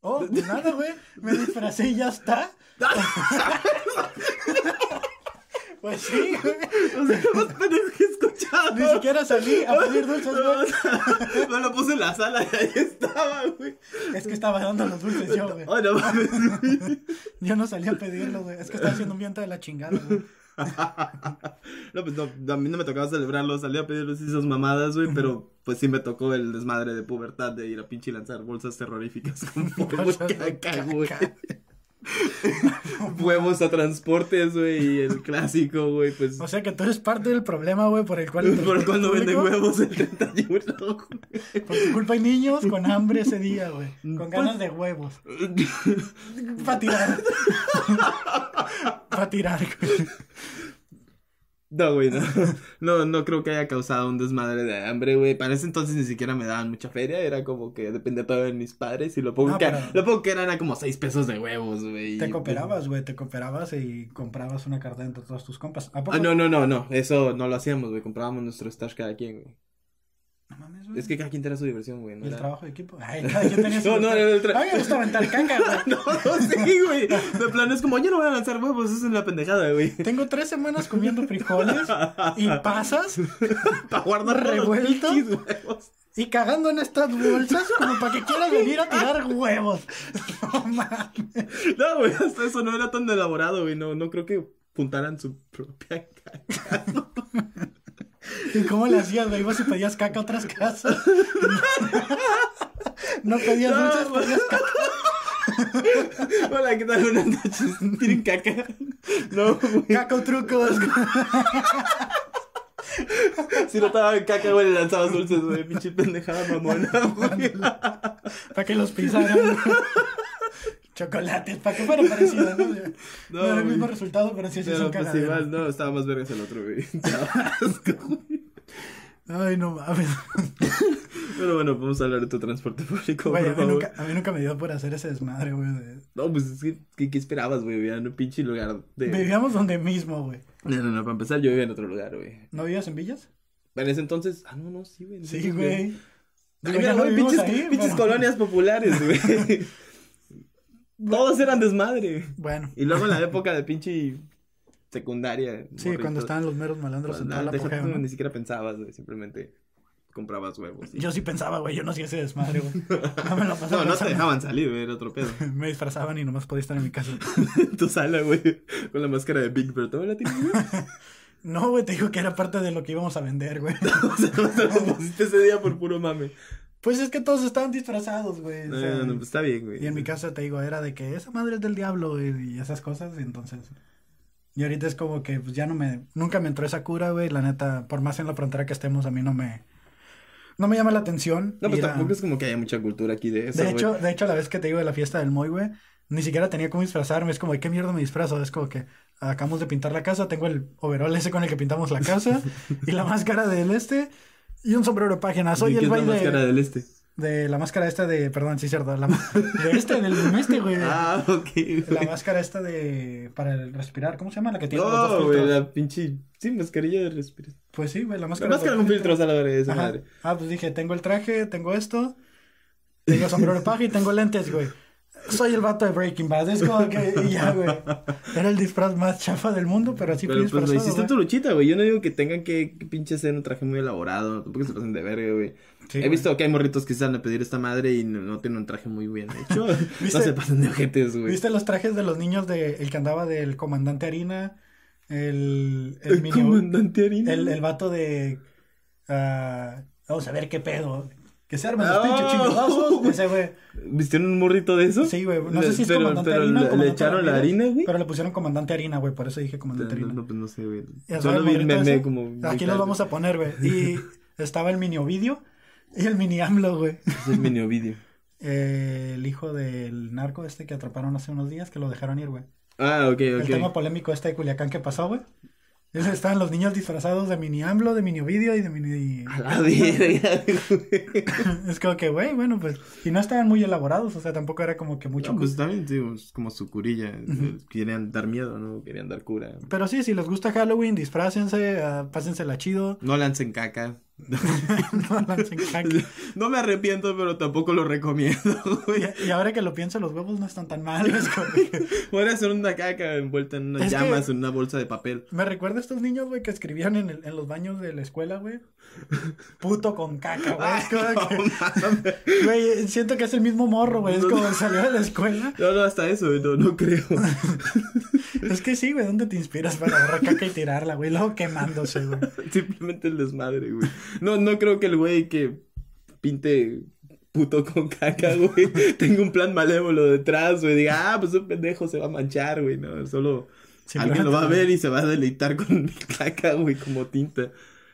Oh, pues nada, güey. Me disfracé y ya está. Pues sí, güey. O sea, lo más pendejo que he escuchado. Ni siquiera salí a pedir dulces, güey. Me lo puse en la sala y ahí estaba, güey. Es que estaba dando los dulces yo, güey. No mames, güey. Yo no salí a pedirlo, güey. Es que estaba haciendo un viento de la chingada, güey. (laughs) No, pues no, a mí no me tocaba celebrarlo, salí a pedirles esas mamadas, güey, pero pues sí me tocó el desmadre de pubertad de ir a pinche lanzar bolsas terroríficas con (laughs) caca, güey. (laughs) Huevos a transportes, güey, el clásico, güey, pues... O sea que tú eres parte del problema, güey, por el cual... el por cuando transporte venden público, huevos el 31, güey. Por tu culpa hay niños con hambre ese día, güey. Con Pues- ganas de huevos. Para tirar. (laughs) Para tirar, güey. No, güey, no. (laughs) no. No creo que haya causado un desmadre de hambre, güey. Para ese entonces ni siquiera me daban mucha feria. Era como que dependía todo de mis padres. Y lo poco, No, que, pero- lo poco que eran era como seis pesos de huevos, güey. Te cooperabas, güey. Te cooperabas y comprabas una carta entre todos tus compas. ¿A poco? Ah, no, no, no, no. Eso no lo hacíamos, güey. Comprábamos nuestro stash cada quien, güey. No mames, güey. Es que cada quien tenía su diversión, güey. ¿Y No, el trabajo de equipo? (laughs) Ay, cada quien tenía su... No, no, el tra- A mí me gusta aventar caca, güey. (laughs) No, no, sí, güey. De plano es como, yo no voy a lanzar huevos. Eso es una pendejada, güey. Tengo tres semanas comiendo frijoles y (laughs) pasas Para guardar todos los ¿Revuelto? pinches huevos. y cagando en estas bolsas como para que quieras venir a tirar huevos. No mames. No, güey, hasta eso no era tan elaborado, güey. No, no creo que juntaran su propia caca. (laughs) ¿Y cómo le hacías, güey? Ibas y pedías caca a otras casas. (laughs) No pedías No, dulces, güey. pedías caca. (laughs) Hola, ¿qué tal? Buenas noches. ¿Tienen caca? No, güey. Caco trucos. Si no estaba en caca, güey, le lanzabas dulces, güey. Pinche pendejada mamona, güey. para que los pisaran. Chocolates, para que fuera parecido, ¿no? (laughs) No, No, era el mismo resultado, pero sí, sí Pero pues igual, no, estaba más vergas el otro, güey. (laughs) Ay, no mames. (laughs) Pero bueno, vamos a hablar de tu transporte público, Güey, a mí, favor. nunca, a mí nunca me dio por hacer ese desmadre, güey. de- No, pues es que, ¿qué, qué esperabas, güey? Vivía en un pinche lugar de... Vivíamos donde mismo, güey. No, no, no, para empezar yo vivía en otro lugar, güey. ¿No vivías en Villas? En ese entonces... Ah, no, no, sí, güey. Sí, güey. Ay, mira, no güey, pinches, ahí, pinches pero- colonias populares, güey. Todos eran desmadre. Bueno, Y luego en la época de pinche secundaria. sí, morrito, cuando estaban los meros malandros pues, en nada, toda la apogeo, ¿no? Ni siquiera pensabas, güey. Simplemente comprabas huevos. y- Yo sí pensaba, güey, yo no hacía ese desmadre, güey. (laughs) No me lo pasaba No, no te dejaban salir, güey. Era otro pedo. (laughs) Me disfrazaban y nomás podía estar en mi casa. En (laughs) tu sala, güey. Con la máscara de Big Bird. ¿Todavía la tienes, güey? No, güey, te digo que era parte de lo que íbamos a vender, güey. O sea, no te lo pusiste ese día por puro mame. Pues es que todos estaban disfrazados, güey. o No, sea, no, no, pues está bien, güey. Y en mi casa te digo, era de que esa madre es del diablo güey, y esas cosas, y entonces. Y ahorita es como que pues ya no me. Nunca me entró esa cura, güey. La neta, por más en la frontera que estemos, a mí no me. No me llama la atención. No, pues a- tampoco es como que haya mucha cultura aquí de eso, De güey. hecho, de hecho, la vez que te digo de la fiesta del Moy, güey, ni siquiera tenía cómo disfrazarme. Es como, ¿de qué mierda me disfrazo? Es como que acabamos de pintar la casa, tengo el overall ese con el que pintamos la casa, (laughs) y la máscara del este, y un sombrero de página. Soy ¿Y qué el la güey de, máscara del este? de la máscara esta de, perdón, sí, cierto, la, (laughs) de este, del este, güey. Ah, ok, La máscara esta de, para el respirar, ¿cómo se llama? La que tiene los dos No, güey, la pinche... Sí, mascarilla de respiración. Pues sí, güey, la La máscara. máscara con filtros a la verga, esa madre. Ah, pues dije, tengo el traje, tengo esto, tengo sombrero de paja y tengo lentes, güey. Soy el vato de Breaking Bad, es como que ya, güey. Era el disfraz más chafa del mundo, pero así Pero fui pues lo hiciste tu luchita, güey. Yo no digo que tengan que, que pinche hacer un traje muy elaborado. Tampoco se pasen de verga, güey. Sí, He visto que hay morritos que se salen a pedir esta madre y no, no tienen un traje muy bien hecho. (laughs) no se pasen de ojetes, güey. ¿Viste los trajes de los niños de el que andaba del comandante Harina? El, el, El mini- comandante Harina. el, el vato de ah, vamos a ver qué pedo. Que se armen los pinches chingazos. Ese güey. ¿Vistieron un morrito de eso? Sí, güey. No sé si es pero, comandante pero Harina le- echaron la harina, güey. Pero le pusieron comandante Harina, güey. Por eso dije comandante Harina. no, pues no sé, güey. Solo vi el meme como. Aquí los vamos a poner, güey. Y (laughs) estaba el mini Ovidio y el mini AMLO, güey. Es el mini Ovidio. Eh, (laughs) el hijo del narco este que atraparon hace unos días, que lo dejaron ir, güey. Ah, ok, El tema ok. polémico este de Culiacán que pasó, güey. Estaban los niños disfrazados de mini AMLO, de mini Ovidio y de mini... A la verga, (laughs) es como que, güey, bueno, pues... Y no estaban muy elaborados, o sea, tampoco era como que mucho... No, pues también, digo, es como su curilla. Querían dar miedo, ¿no? Querían dar cura. Pero sí, si les gusta Halloween, disfrácense, ah, pásensela chido. No lancen caca. (laughs) no me arrepiento, pero tampoco lo recomiendo. (laughs) Y, y ahora que lo pienso, los huevos no están tan mal. es como que- (laughs) Podría ser una caca envuelta en unas Es llamas, en una bolsa de papel. Me recuerda a estos niños, güey, que escribían en, el- en los baños de la escuela, güey. Puto con caca, güey. Es como que- No, mames. Güey, siento que es el mismo morro, güey. Es como salió de la escuela. no, no, hasta eso, no, no creo. Es que sí, güey. ¿Dónde te inspiras para agarrar caca y tirarla, güey? Luego quemándose, güey. Simplemente el desmadre, güey. No, no creo que el güey que pinte puto (laughs) con caca, güey, tenga un plan malévolo detrás, güey. Diga, ah, pues un pendejo se va a manchar, güey. No, solo alguien lo va a ver y se va a deleitar con mi (laughs) caca, güey, como tinta.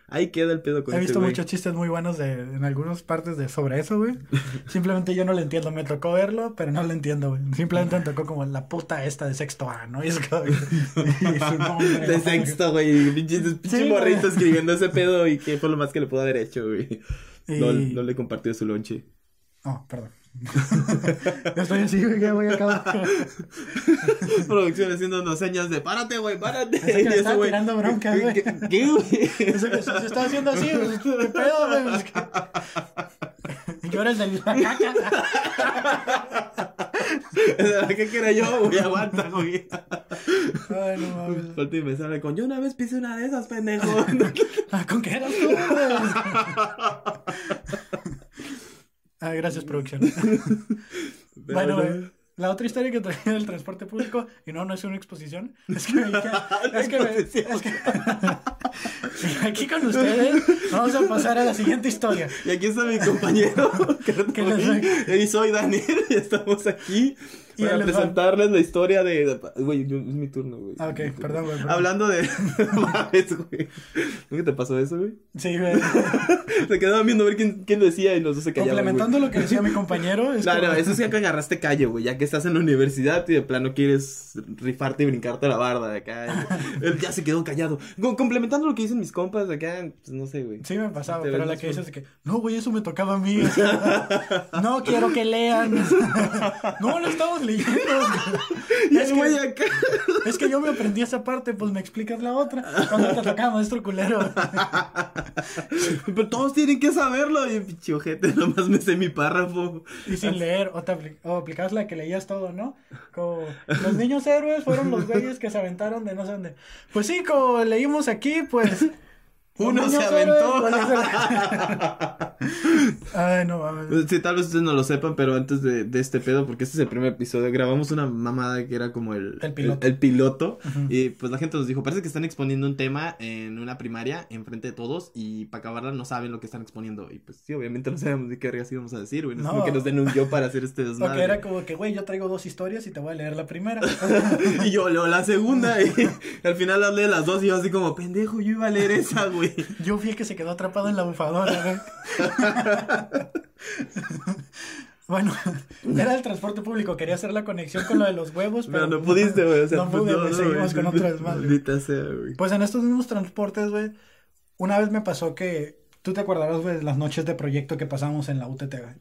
Ahí queda el pedo con He visto muchos chistes muy buenos de, en algunas partes de sobre eso, güey. (laughs) Simplemente yo no lo entiendo. Me tocó verlo, pero no lo entiendo, güey. Simplemente me tocó como la puta esta de sexto A, ¿no? Y es como... (laughs) nombre, De sexto, güey. Pinche, pinche Sí, morrito güey. escribiendo ese pedo y que fue lo más que le pudo haber hecho, güey. (laughs) No, no le compartió su lonche. Oh, perdón. (laughs) Yo estoy así, güey, que voy a acabar. (laughs) Producción haciéndonos señas de párate, güey, párate. Que ese estaba güey, tirando bronca, ¿qué- güey. ¿Qué, qué, güey? (laughs) Eso que se está haciendo así, pues, ¿qué pedo, güey? Pues, que- Yo era el de la caca. ¿Qué que era yo, güey? Aguanta, güey. Ay, no mames. Falta y me sale con, yo una vez pisé una de esas, pendejo. Ah, ¿Con qué eras tú, güey? Ah, gracias, producción. (laughs) Pero bueno. La otra historia que traía del transporte público, y no, no es una exposición, es que me dije, (laughs) es que, me- es que (laughs) aquí con ustedes vamos a pasar a la siguiente historia. Y aquí está mi compañero. Que les- y soy Daniel y estamos aquí Y Para presentarles la historia de... Güey, es mi turno, güey. Ah, ok, Es turno. perdón, güey, perdón. Hablando (laughs) de... Mames, güey. ¿Nunca te pasó eso, güey? Sí, güey. (laughs) Se quedaban viendo a ver quién, quién lo decía y los dos se callaban. Complementando lo que decía mi compañero. Es Claro, como- eso sí que agarraste calle, güey, ya que estás en la universidad y de plano quieres rifarte y brincarte la barda de acá. (laughs) Él ya se quedó callado. Co- complementando lo que dicen mis compas de acá, pues no sé, güey. Sí me pasaba, pero la que dices que, no, güey, eso me tocaba a mí. no quiero que lean. no, lo estamos leyendo. (laughs) Y es, que, acá. (laughs) es que yo me aprendí esa parte, pues me explicas la otra. Cuando te tocaba maestro culero. (laughs) Pero todos tienen que saberlo. Y pinche ojete, nomás me sé mi párrafo. Y sin leer, o, te o aplicabas la que leías todo, ¿no? Como, los niños héroes fueron los güeyes que se aventaron de no sé dónde. Pues sí, como leímos aquí, pues... Uno se aventó. (laughs) Ay, no mames. Pues, Sí, tal vez ustedes no lo sepan, pero antes de, de este pedo, porque este es el primer episodio, grabamos una mamada que era como el, El piloto. el piloto, y pues la gente nos dijo, parece que están exponiendo un tema en una primaria, enfrente de todos, y para acabarla no saben lo que están exponiendo, y pues sí, obviamente no sabemos de qué vergas íbamos a decir, güey, no, es como que nos denunció para hacer este Porque desmadre. era como que, güey, yo traigo dos historias y te voy a leer la primera. (laughs) y yo leo la segunda, y (laughs) al final hablé de las dos, y yo así como, pendejo, yo iba a leer esa, güey. Yo fui el que se quedó atrapado en la bufadora, güey. (laughs) bueno, era el transporte público, quería hacer la conexión con lo de los huevos, pero... Pero no pudiste, güey, o sea, no pues, pude, seguimos con otro desmadre. Sea, güey. Pues en estos mismos transportes, güey, una vez me pasó que... Tú te acordarás, güey, de las noches de proyecto que pasamos en la UTT, güey.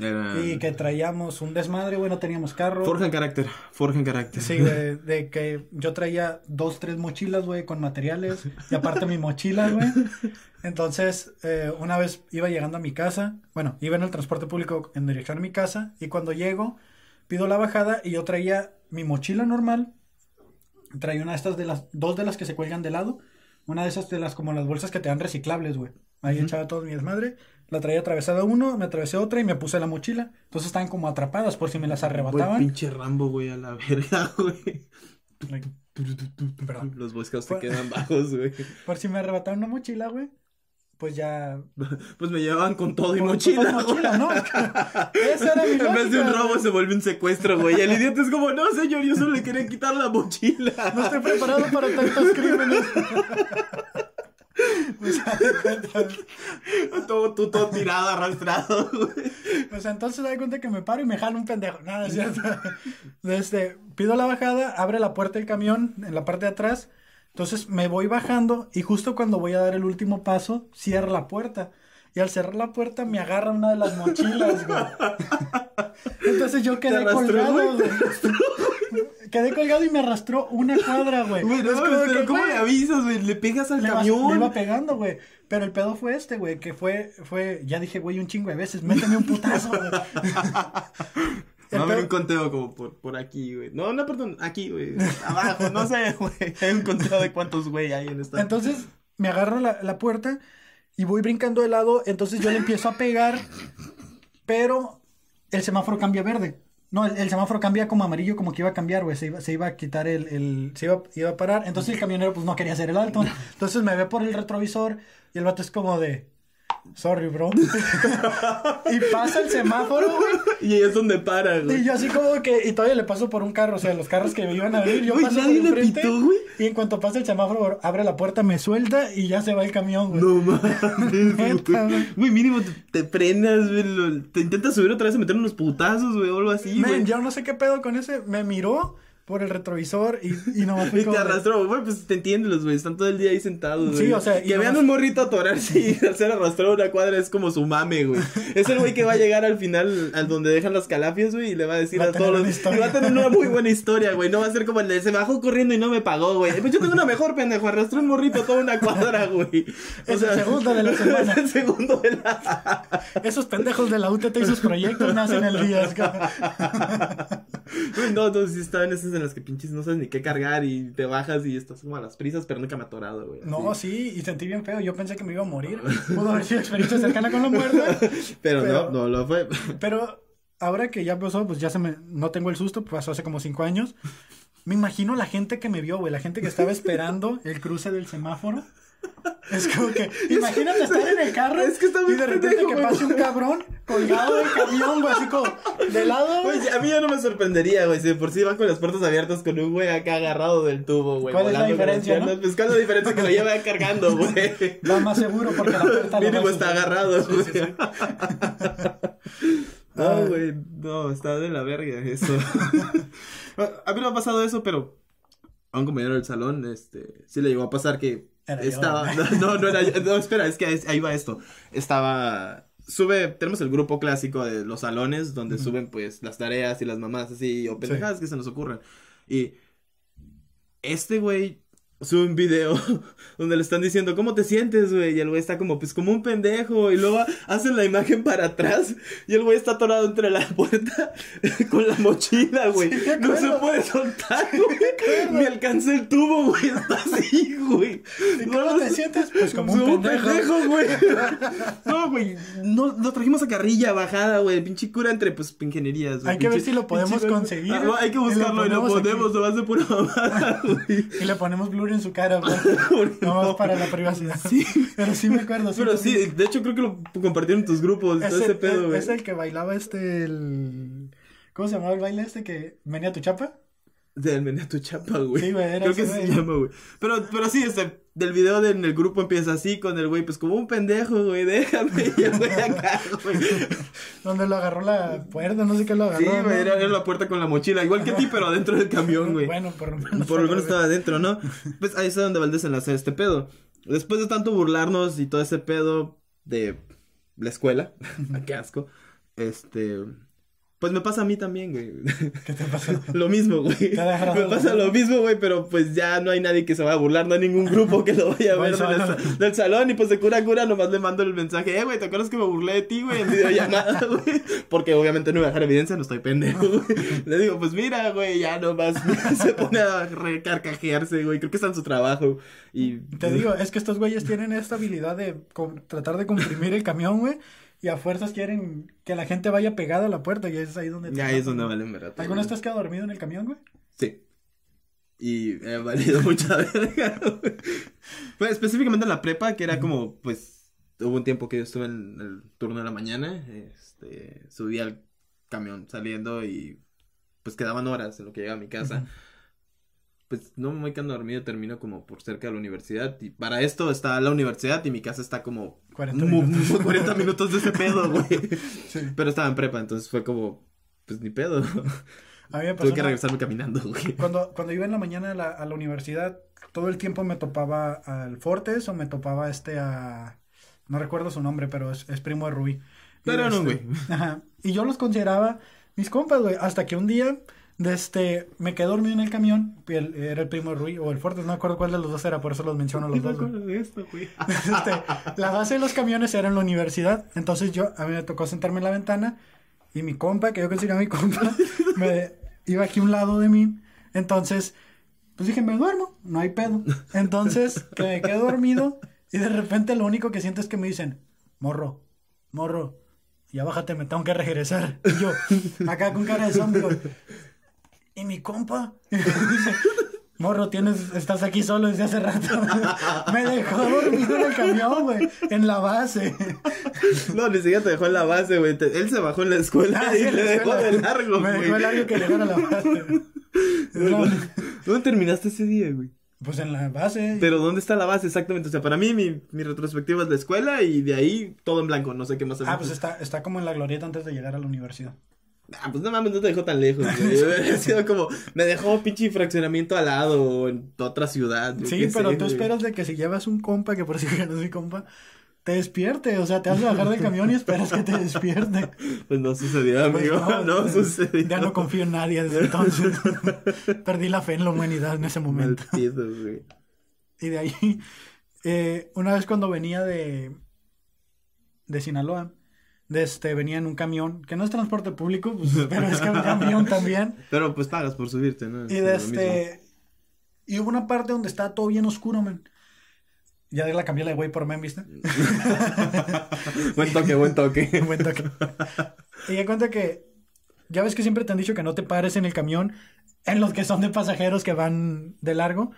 Era... Y que traíamos un desmadre, güey, no teníamos carro. Forjan carácter, forjan carácter. Sí, de, de que yo traía dos, tres mochilas, güey, con materiales. Y aparte mi mochila, güey. Entonces, eh, una vez iba llegando a mi casa. Bueno, iba en el transporte público en dirección a mi casa. Y cuando llego, pido la bajada y yo traía mi mochila normal. Traía una de estas de las, dos de las que se cuelgan de lado. Una de esas de las como las bolsas que te dan reciclables, güey. Ahí echaba todo mi desmadre. La traía atravesada uno, me atravesé otra y me puse la mochila. Entonces estaban como atrapadas por si me las Güey, arrebataban. pinche Rambo, güey, a la verga, (laughs) güey. Perdón. (laughs) Los Boy Scouts te quedan bajos, güey. (laughs) Por si me arrebataron una mochila, güey. Pues ya. Pues me llevaban con todo y mochila, güey. mochila, ¿no? Esa era mi En vez de un robo güey. se vuelve un secuestro, güey. El idiota es como, no, señor, yo solo le quería quitar la mochila. No estoy preparado para tantos crímenes. Pues, (laughs) todo, tú todo tirado, arrastrado, güey. Pues entonces da cuenta que me paro y me jalo un pendejo. Nada, es cierto. Este, pido la bajada, abre la puerta del camión en la parte de atrás. Entonces me voy bajando y justo cuando voy a dar el último paso, cierra la puerta. Y al cerrar la puerta me agarra una de las mochilas, güey. (laughs) Entonces yo quedé colgado, güey? Quedé colgado y me arrastró una cuadra, güey. No, pero que, ¿cómo güey, le avisas, güey? Le pegas al le, vas- camión. le iba pegando, güey. Pero el pedo fue este, güey, que fue, fue, ya dije, güey, un chingo de veces, méteme un putazo, güey. (laughs) Haber pedo- un conteo como por, por aquí, güey. No, no, perdón, aquí, güey. Abajo, no sé, (laughs) güey. Hay un conteo de cuántos güey hay en esta. Entonces me agarro la, la puerta y voy brincando de lado, entonces yo le empiezo a pegar, pero el semáforo cambia verde. No, el, el semáforo cambia como amarillo, como que iba a cambiar, güey. Se iba, se iba a quitar el, el- se iba, iba a parar. Entonces el camionero pues no quería hacer el alto. (laughs) Entonces me ve por el retrovisor y el vato es como de... Sorry, bro. (laughs) y pasa el semáforo, güey. Y ahí es donde para, güey. Y yo así como que, y todavía le paso por un carro, o sea, los carros que me iban a venir, yo Güey, paso por nadie le enfrente, pitó, güey. y en cuanto pasa el semáforo, abre la puerta, me suelta y ya se va el camión, güey. No mames, güey. (laughs) mínimo te, prendas, güey. te intentas subir otra vez a meter unos putazos, güey, o algo así, güey. yo no sé qué pedo con ese, me miró por el retrovisor y, y nomás fue (laughs) Y te de- arrastró, güey, pues te entiendes, los güey, están todo el día ahí sentados, güey. Sí, o sea, y Que vean nomás- un morrito atorarse y (laughs) hacer arrastrar una cuadra es como su mame, güey. (laughs) Es el güey que va a llegar al final, al donde dejan las calafias, güey, y le va a decir Va a a tener todos una los... historia. Y va a tener una muy buena historia, güey. No va a ser como el de se bajó corriendo y no me pagó, güey. Pues yo tengo una mejor, pendejo, arrastró un morrito toda una cuadra, güey. Es el segundo de la semana. Es el segundo de la... Esos pendejos de la UTT y sus proyectos me hacen el día. es como- Güey, no, no, sí estaban esas en las que pinches no sabes ni qué cargar y te bajas y estás como a las prisas, pero nunca me ha atorado, güey. No, sí, y sentí bien feo, yo pensé que me iba a morir. (laughs) Pudo haber sido experiencia cercana con la muerte. Pero, (laughs) pero- no, no lo fue. (laughs) Pero ahora que ya pasó, pues ya se me. No tengo el susto, pasó hace como cinco años. Me imagino la gente que me vio, güey. La gente que estaba esperando el cruce del semáforo. Es como que, (laughs) imagínate estar en el carro Es que está y muy de repente pendejo, que pase un cabrón colgado del camión, güey, así como de lado. Güey, a mí ya no me sorprendería, güey, si de por sí va con las puertas abiertas con un güey acá agarrado del tubo, güey. ¿Cuál es la diferencia, no? Pues cuál es la diferencia que lo lleva cargando, güey. Va más seguro porque la puerta Mínimo va a está agarrado, güey. sí, sí. (laughs) No, Ah. güey, no, está de la verga eso. (laughs) a mí no me ha pasado eso, pero a un compañero del salón, este, sí le llegó a pasar que Era yo, estaba, no, no, no era yo. no, espera, es que ahí- va esto. Estaba, sube, tenemos el grupo clásico de los salones donde suben pues las tareas y las mamás así, o pendejadas que se nos ocurren. Y este güey sube un video (laughs) donde le están diciendo, ¿cómo te sientes, güey? Y el güey está como, pues, como un pendejo. Y luego hacen la imagen para atrás. Y el güey está atorado entre la puerta (laughs) con la mochila, güey. Sí, no se puede soltar, güey. Ni alcanza el tubo, güey. Está así, güey. ¿Y No, cómo te sientes? Pues como un pendejo. güey. (laughs) No, güey. No, lo trajimos a carrilla bajada, güey. Pinche cura entre, pues, ingenierías. güey. Hay que ver si lo podemos conseguir. Ah, hay que buscarlo y lo ponemos. Lo hace pura mamada, güey. Y le ponemos blur en su cara, (laughs) no. para la privacidad. Sí. (laughs) Pero sí me acuerdo. Pero porque- sí, de hecho creo que lo compartieron tus grupos, Es todo ese el, pedo, güey. es el que bailaba este, el... ¿Cómo se llamaba el baile este que venía tu chapa? Del menea tu chapa, güey. Sí, güey, Creo que se llama, güey. Pero, pero sí, este, del video de- en el grupo empieza así con el güey, pues como un pendejo, güey, déjame, y el güey acá, güey. (laughs) Donde lo agarró la puerta, no sé qué lo agarró. Sí, güey, ¿no? era, era la puerta con la mochila, igual que a ti, pero adentro del camión, güey. Bueno, por lo menos. Por lo menos estaba adentro, ¿no? Pues ahí está donde va el desenlace de este pedo. Después de tanto burlarnos y todo ese pedo de la escuela, (laughs) qué asco, este... Pues me pasa a mí también, güey. (laughs) ¿Qué te pasó? (laughs) Lo mismo, güey. Me pasa lo mismo, güey, pero pues ya no hay nadie que se vaya a burlar, no hay ningún grupo que lo vaya a ver del, solo. sa- del salón y pues de cura a cura nomás le mando el mensaje, eh, güey, ¿te acuerdas que me burlé de ti, güey, en videollamada, (laughs) güey? Porque obviamente no voy a dejar evidencia, no estoy pendejo, güey. Le digo, pues mira, güey, ya nomás se pone a recarcajearse, güey, creo que está en su trabajo y... Te digo, es que estos güeyes tienen esta habilidad de tratar de comprimir el camión, güey. Y a fuerzas quieren que la gente vaya pegada a la puerta y es ahí donde... te Ya ahí es donde valen verdad. ¿Alguna vez te has quedado dormido en el camión, güey? Sí. Y he valido (laughs) mucha verga, güey. Pues específicamente en la prepa, que era como, pues, hubo un tiempo que yo estuve en el turno de la mañana, este, subí al camión saliendo y, pues, quedaban horas en lo que llegaba a mi casa. Pues, no me voy quedando dormido, termino como por cerca de la universidad, y para esto está la universidad y mi casa está como 40 mu- minutos. mu- 40 minutos de ese pedo, güey. (laughs) Sí. Pero estaba en prepa, entonces fue como, pues, ni pedo. A mí me pasó Tuve que una- regresarme caminando, güey. Cuando, cuando iba en la mañana a la, a la universidad, todo el tiempo me topaba al Fortes o me topaba este a... No recuerdo su nombre, pero es, es primo de Rubí. Pero no, este- güey. (laughs) Ajá. Y yo los consideraba mis compas, güey. Hasta que un día, de este, me quedé dormido en el camión. y el- era el primo Rubí o el Fortes, no me acuerdo cuál de los dos era, por eso los menciono los No dos. de esto, güey. (laughs) Este, la base de los camiones era en la universidad. Entonces yo, a mí me tocó sentarme en la ventana y mi compa, que yo consideraba mi compa, (laughs) me iba aquí a un lado de mí. Entonces, pues dije, me duermo, no hay pedo. Entonces, que me quedo dormido y de repente lo único que siento es que me dicen, morro, morro, ya bájate, me tengo que regresar. Y yo, acá con cara de zombie, ¿y mi compa? (laughs) Morro, tienes, estás aquí solo desde hace rato. (laughs) Me dejó dormido en el camión, güey. En la base. No, ni siquiera te dejó en la base, güey. Él se bajó en la escuela Ah, y sí, le dejó de largo, Me dejó el largo que llegara a la base. (laughs) No, ¿Dónde terminaste ese día, güey? pues en la base. Pero ¿dónde está la base exactamente? O sea, para mí mi, mi retrospectiva es la escuela y de ahí todo en blanco. No sé qué más. Ah, pues está, está como en la glorieta antes de llegar a la universidad. Ah, pues no mames, no te dejó tan lejos, güey. (laughs) Hubiera sido como, me dejó pinche fraccionamiento al lado o en otra ciudad. Sí, pero sé, tú güey. esperas de que si llevas un compa, que por si no es mi compa, te despierte. O sea, te vas a bajar del camión y esperas que te despierte. Pues no sucedió, Pues amigo. no, ya- sucedió. Ya no confío en nadie desde entonces. (laughs) Perdí la fe en la humanidad en ese momento. Maldito, güey. Y de ahí, eh, una vez cuando venía de, de Sinaloa, de este, venía en un camión, que no es transporte público, pues, pero es que un camión también. (laughs) Pero pues pagas por subirte, ¿no? Y Es de lo mismo. este, y hubo una parte donde estaba todo bien oscuro, man. Ya la cambié la de güey por men, ¿viste? (laughs) Buen toque, buen toque. (laughs) Buen toque. Y ya cuenta que, ya ves que siempre te han dicho que no te pares en el camión en los que son de pasajeros que van de largo.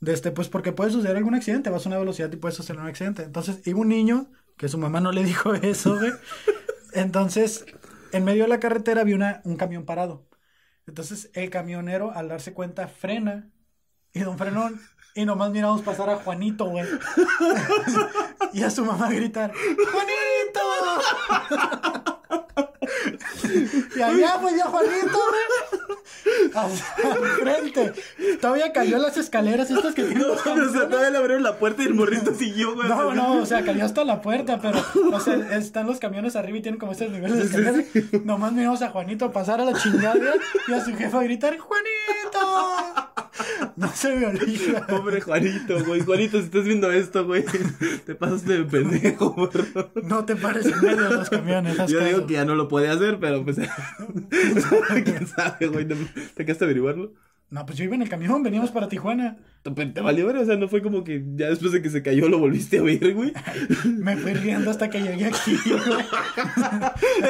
De este, pues porque puede suceder algún accidente, vas a una velocidad y puede suceder un accidente. Entonces, iba un niño, que su mamá no le dijo (laughs) eso, güey. Entonces, en medio de la carretera había una, un camión parado. Entonces, el camionero, al darse cuenta, frena. Y don Frenón, y nomás miramos pasar a Juanito, güey. (laughs) y a su mamá gritar, ¡Juanito! (laughs) y allá pues ya Juanito, güey. (laughs) Frente. Todavía cayó las escaleras estas que tienen No, los o sea, todavía le abrieron la puerta y el morrito siguió, güey. No, no, o sea, cayó hasta la puerta, pero, o sea, están los camiones arriba y tienen como estos niveles de escaleras. Nomás miramos a Juanito pasar a la chingada y a su jefa gritar, ¡Juanito! (laughs) No se me olvida. Pobre Juanito, güey. Juanito, si estás viendo esto, güey, te pasaste de pendejo, (laughs) morro. No te pares en medio de los camiones. Yo caso. digo que ya no lo puede hacer, pero pues. (laughs) ¿Quién sabe, güey? ¿Te te quedaste a averiguarlo? No, pues yo iba en el camión, veníamos para Tijuana. Te, te valió, ver, o sea, no fue como que ya después de que se cayó lo volviste a oír, güey. (laughs) Me fui riendo hasta que llegué aquí, güey.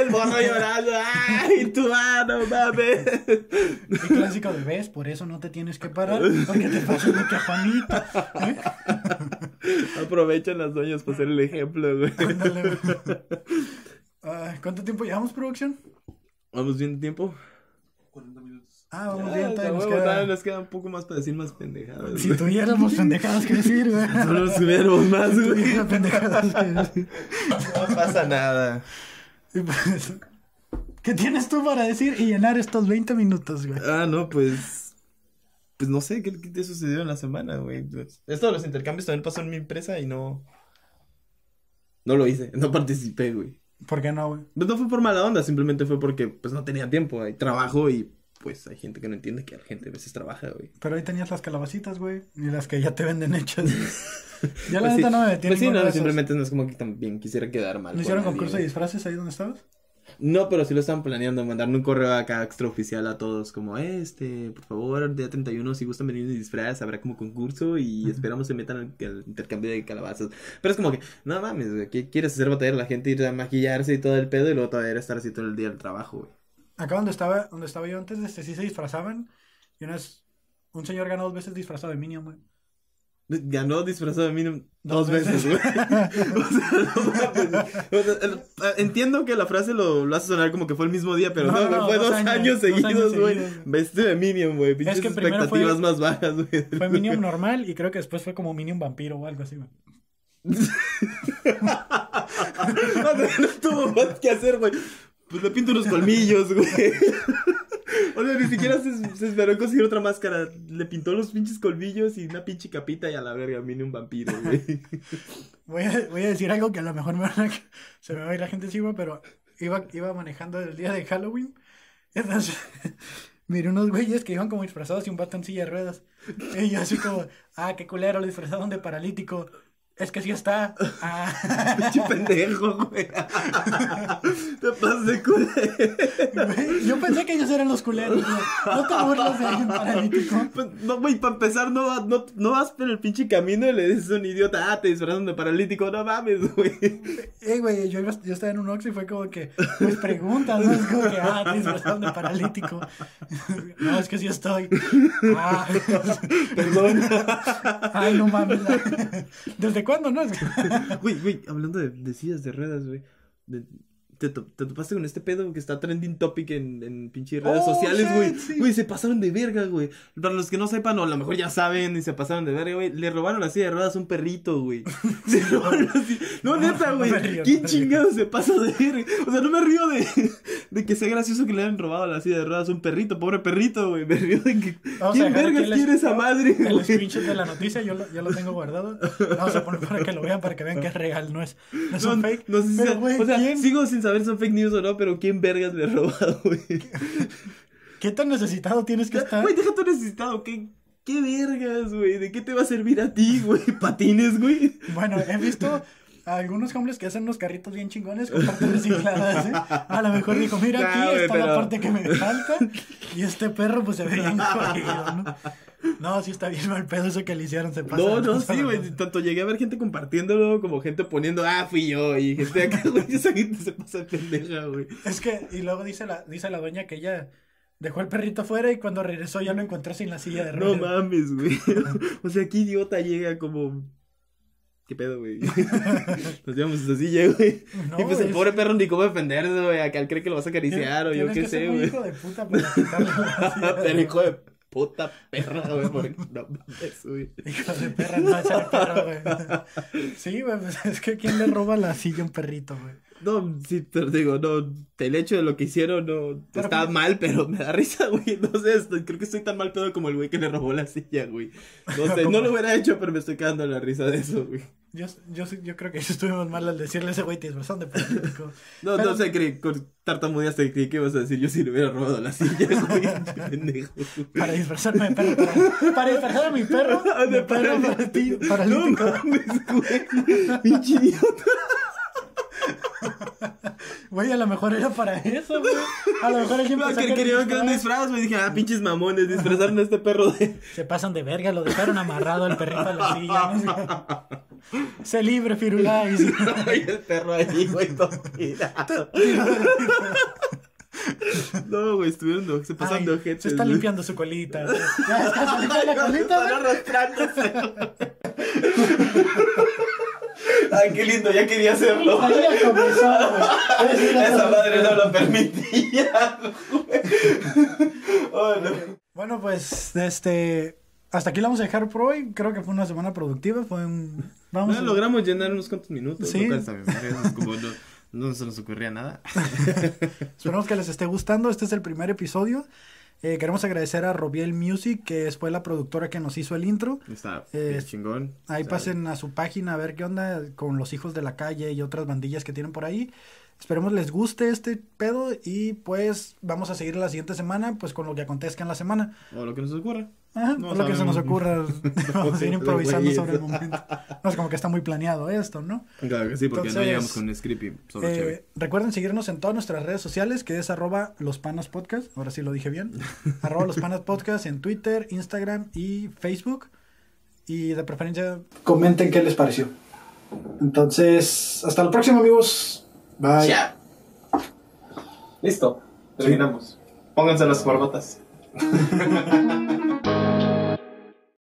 El morro llorando, ¡ay, tu mano, mames! El clásico de ves, por eso no te tienes que parar, porque te pasa lo que a Juanito. ¿eh? Aprovechan las doñas para hacer el ejemplo, güey. Ándale, güey. Ay, ¿Cuánto tiempo llevamos, producción? ¿Vamos bien de tiempo? 40 minutos. Ah, vamos bien, todavía nos queda- todavía nos queda un poco más para decir más pendejadas. Si tuviéramos pendejadas que decir, güey. (laughs) Solo subiéramos más, güey. pendejadas que decir. No pasa nada. Pues, ¿Qué tienes tú para decir y llenar estos 20 minutos, güey? Ah, no, pues. Pues no sé, ¿qué, qué te sucedió en la semana, güey? Esto de los intercambios también pasó en mi empresa y no. No lo hice, no participé, güey. ¿Por qué no, güey? Pues no fue por mala onda, simplemente fue porque pues no tenía tiempo, hay trabajo y pues hay gente que no entiende que la gente a veces trabaja, güey. Pero ahí tenías las calabacitas, güey. Y las que ya te venden hechas. (laughs) Ya la Pues sí, neta no me metí Pues sí, no, de simplemente no es como que también quisiera quedar mal. ¿No hicieron nadie, concurso de disfraces ahí donde estabas? No, pero sí lo estaban planeando, mandarme un correo acá extraoficial a todos, como, este, por favor, día 31, si gustan venir de disfraz, habrá como concurso y esperamos se metan al, al intercambio de calabazas. Pero es como que, no mames, ¿qué quieres hacer batallar a la gente, ir a maquillarse y todo el pedo y luego todavía estar así todo el día del trabajo, güey? Acá donde estaba, donde estaba yo antes, este, sí se disfrazaban. Y una vez, un señor ganó dos veces disfrazado de Minion, güey. Ganó disfrazado de mí dos, Dos veces, güey. (laughs) o sea, no mames. O sea, el- entiendo que la frase lo, lo hace sonar como que fue el mismo día, pero No, fue dos dos, años, años, dos años seguidos, güey. Vestido de Minion, güey. Pinches que primero expectativas fue- más bajas, güey. Fue Minion normal y creo que después fue como Minion vampiro o algo así, güey. (laughs) No, no tuvo más que hacer, güey. Pues le pinto unos colmillos, güey. O sea, ni siquiera se, se esperó conseguir otra máscara. Le pintó los pinches colmillos y una pinche capita y a la verga, viene un vampiro, güey. Voy a, voy a decir algo que a lo mejor me van a- se me va a ir la gente encima, pero iba, iba manejando el día de Halloween. Entonces, (laughs) miré unos güeyes que iban como disfrazados y un vato en silla de ruedas. Y yo así como, ah, qué culero, lo disfrazaron de paralítico. Es que sí está. Ah. (laughs) Pinche pendejo, güey. (laughs) Te pasas de culero. Yo pensé que ellos eran los culeros. güey. No te burlas de alguien paralítico. Pues, No, güey, para empezar, no, no, no vas por el pinche camino y le dices a un idiota, ah, te disfrazan de paralítico, no mames, güey. Eh, güey, yo, estaba en un Oxxo y fue como que, pues preguntas, ¿no? Es como que, ah, te disfrazaron de paralítico. No, es que sí estoy. Ah, Perdón. ay, no mames. ¿Desde cuándo, no? (laughs) Güey, güey, hablando de, de sillas de ruedas, güey. de- te, te topaste con este pedo que está trending topic en, en pinche redes Oh, sociales, güey. sí. Güey, se pasaron de verga, güey. Para los que no sepan, o a lo mejor ya saben y se pasaron de verga, güey. Le robaron la silla de ruedas a un perrito, güey. (laughs) Se robaron silla- No, neta, güey. ¿Quién chingado se pasa de verga? O sea, no me río de, de que sea gracioso que le hayan robado la silla de ruedas a un perrito, pobre perrito, güey. Me río de que. Vamos ¿Quién el quiere esa madre, El screenshot de la noticia, yo lo, yo lo tengo guardado. Vamos a poner para que lo vean, para que vean que es real, no es, no es No, un fake. no sé si Pero, sea- güey, o sea, ¿quién, sigo sin saber si son fake news o no, pero ¿quién vergas le ha robado, (laughs) güey? ¿qué tan necesitado tienes que estar? Güey, deja tu necesitado, ¿qué, qué vergas, güey? ¿De qué te va a servir a ti, güey? (laughs) ¿Patines, güey? Bueno, he visto a algunos hombres que hacen unos carritos bien chingones con partes recicladas, ¿eh? A lo mejor dijo, mira, No, aquí güey, está la pero- parte que me falta. Y este perro, pues, se ve bien jodido, ¿no? No, sí está bien mal pedo eso que le hicieron, se pasa. No, no, sí, güey. ¿no? Tanto llegué a ver gente compartiéndolo como gente poniendo, ah, fui yo. Y gente acá, (laughs) güey, esa gente se pasa de pendeja, güey. Es que, y luego dice la, dice la doña que ella Dejó el perrito afuera y cuando regresó ya lo encontró sin la silla de No ruedas. mames, güey. (laughs) o sea, qué idiota llega como. ¿Qué pedo, güey? (laughs) Nos llevamos esa silla, güey. No, y pues el es- pobre perro ni cómo defenderse, güey. Acá él cree que lo vas a acariciar o yo qué sé, güey. hijo de puta para quitarle Pero (laughs) hijo de puta perra, güey. porque No mames, güey. Hijo de perra, no el perro, güey. Sí, güey, pues es que ¿quién le roba la silla a un perrito, güey? No, sí, pero digo, no, el hecho de lo que hicieron no Pero está mal, pero me da risa, güey. No sé, estoy- creo que estoy tan mal pedo como el güey que le robó la silla, güey. No sé, no lo (laughs) hubiera hecho, pero me estoy quedando en la risa de eso, güey. Yo, yo, yo creo que estuvimos mal al decirle a ese güey, tienes razón de político. (laughs) No, Pero- no sé, creí, con tartamudeaste, creí que ibas a decir yo si le hubiera robado la silla, güey. (laughs) Pendejo. Para disfrazarme de perro. Para, para disfrazar a mi perro. De perro para ti, No paralítico. mames, güey. Pinche idiota. Güey, a lo mejor era para eso, güey. A lo mejor alguien No, que que querían era que un disfraz. güey. Dije, ah, pinches mamones, disfrazaron a este perro de. Se pasan de verga, lo dejaron amarrado al perrito a la silla. ¿no? Sé libre, Firulais. (laughs) Y el perro ahí, güey. No, güey, estuvieron se pasan de ojetes. se está limpiando su colita. Ya está se limpia la (laughs) colita, Están arrastrándose. Ay, qué lindo, ya quería hacerlo. Ahí ya comenzó, güey. Esa madre no lo permitía. (laughs) Oh, no. Bueno, pues, este. Hasta aquí lo vamos a dejar por hoy. Creo que fue una semana productiva. Fue un. Vamos Bueno, a- logramos llenar unos cuantos minutos. Sí. como no, no se nos ocurría nada. (laughs) Esperamos que les esté gustando. Este es el primer episodio. Eh, queremos agradecer a Robiel Music, que fue la productora que nos hizo el intro. Está Eh, chingón. Ahí pasen a su página a ver qué onda con los hijos de la calle y otras bandillas que tienen por ahí. Esperemos les guste este pedo y pues vamos a seguir la siguiente semana pues con lo que acontezca en la semana. O lo que nos ocurra. Ajá, No lo que se nos ocurra. (laughs) (laughs) vamos a ir improvisando sobre el momento. No es como que está muy planeado esto, ¿no? Claro que sí, porque no llegamos con un script y solo Eh, chévere. recuerden seguirnos en todas nuestras redes sociales, que es arroba los panas podcast, ahora sí lo dije bien, (laughs) arroba los panas podcast en Twitter, Instagram y Facebook. Y de preferencia... Comenten qué les pareció. Entonces, hasta la próxima amigos. Bye. Ya. Listo. Terminamos. Pónganse las corbatas.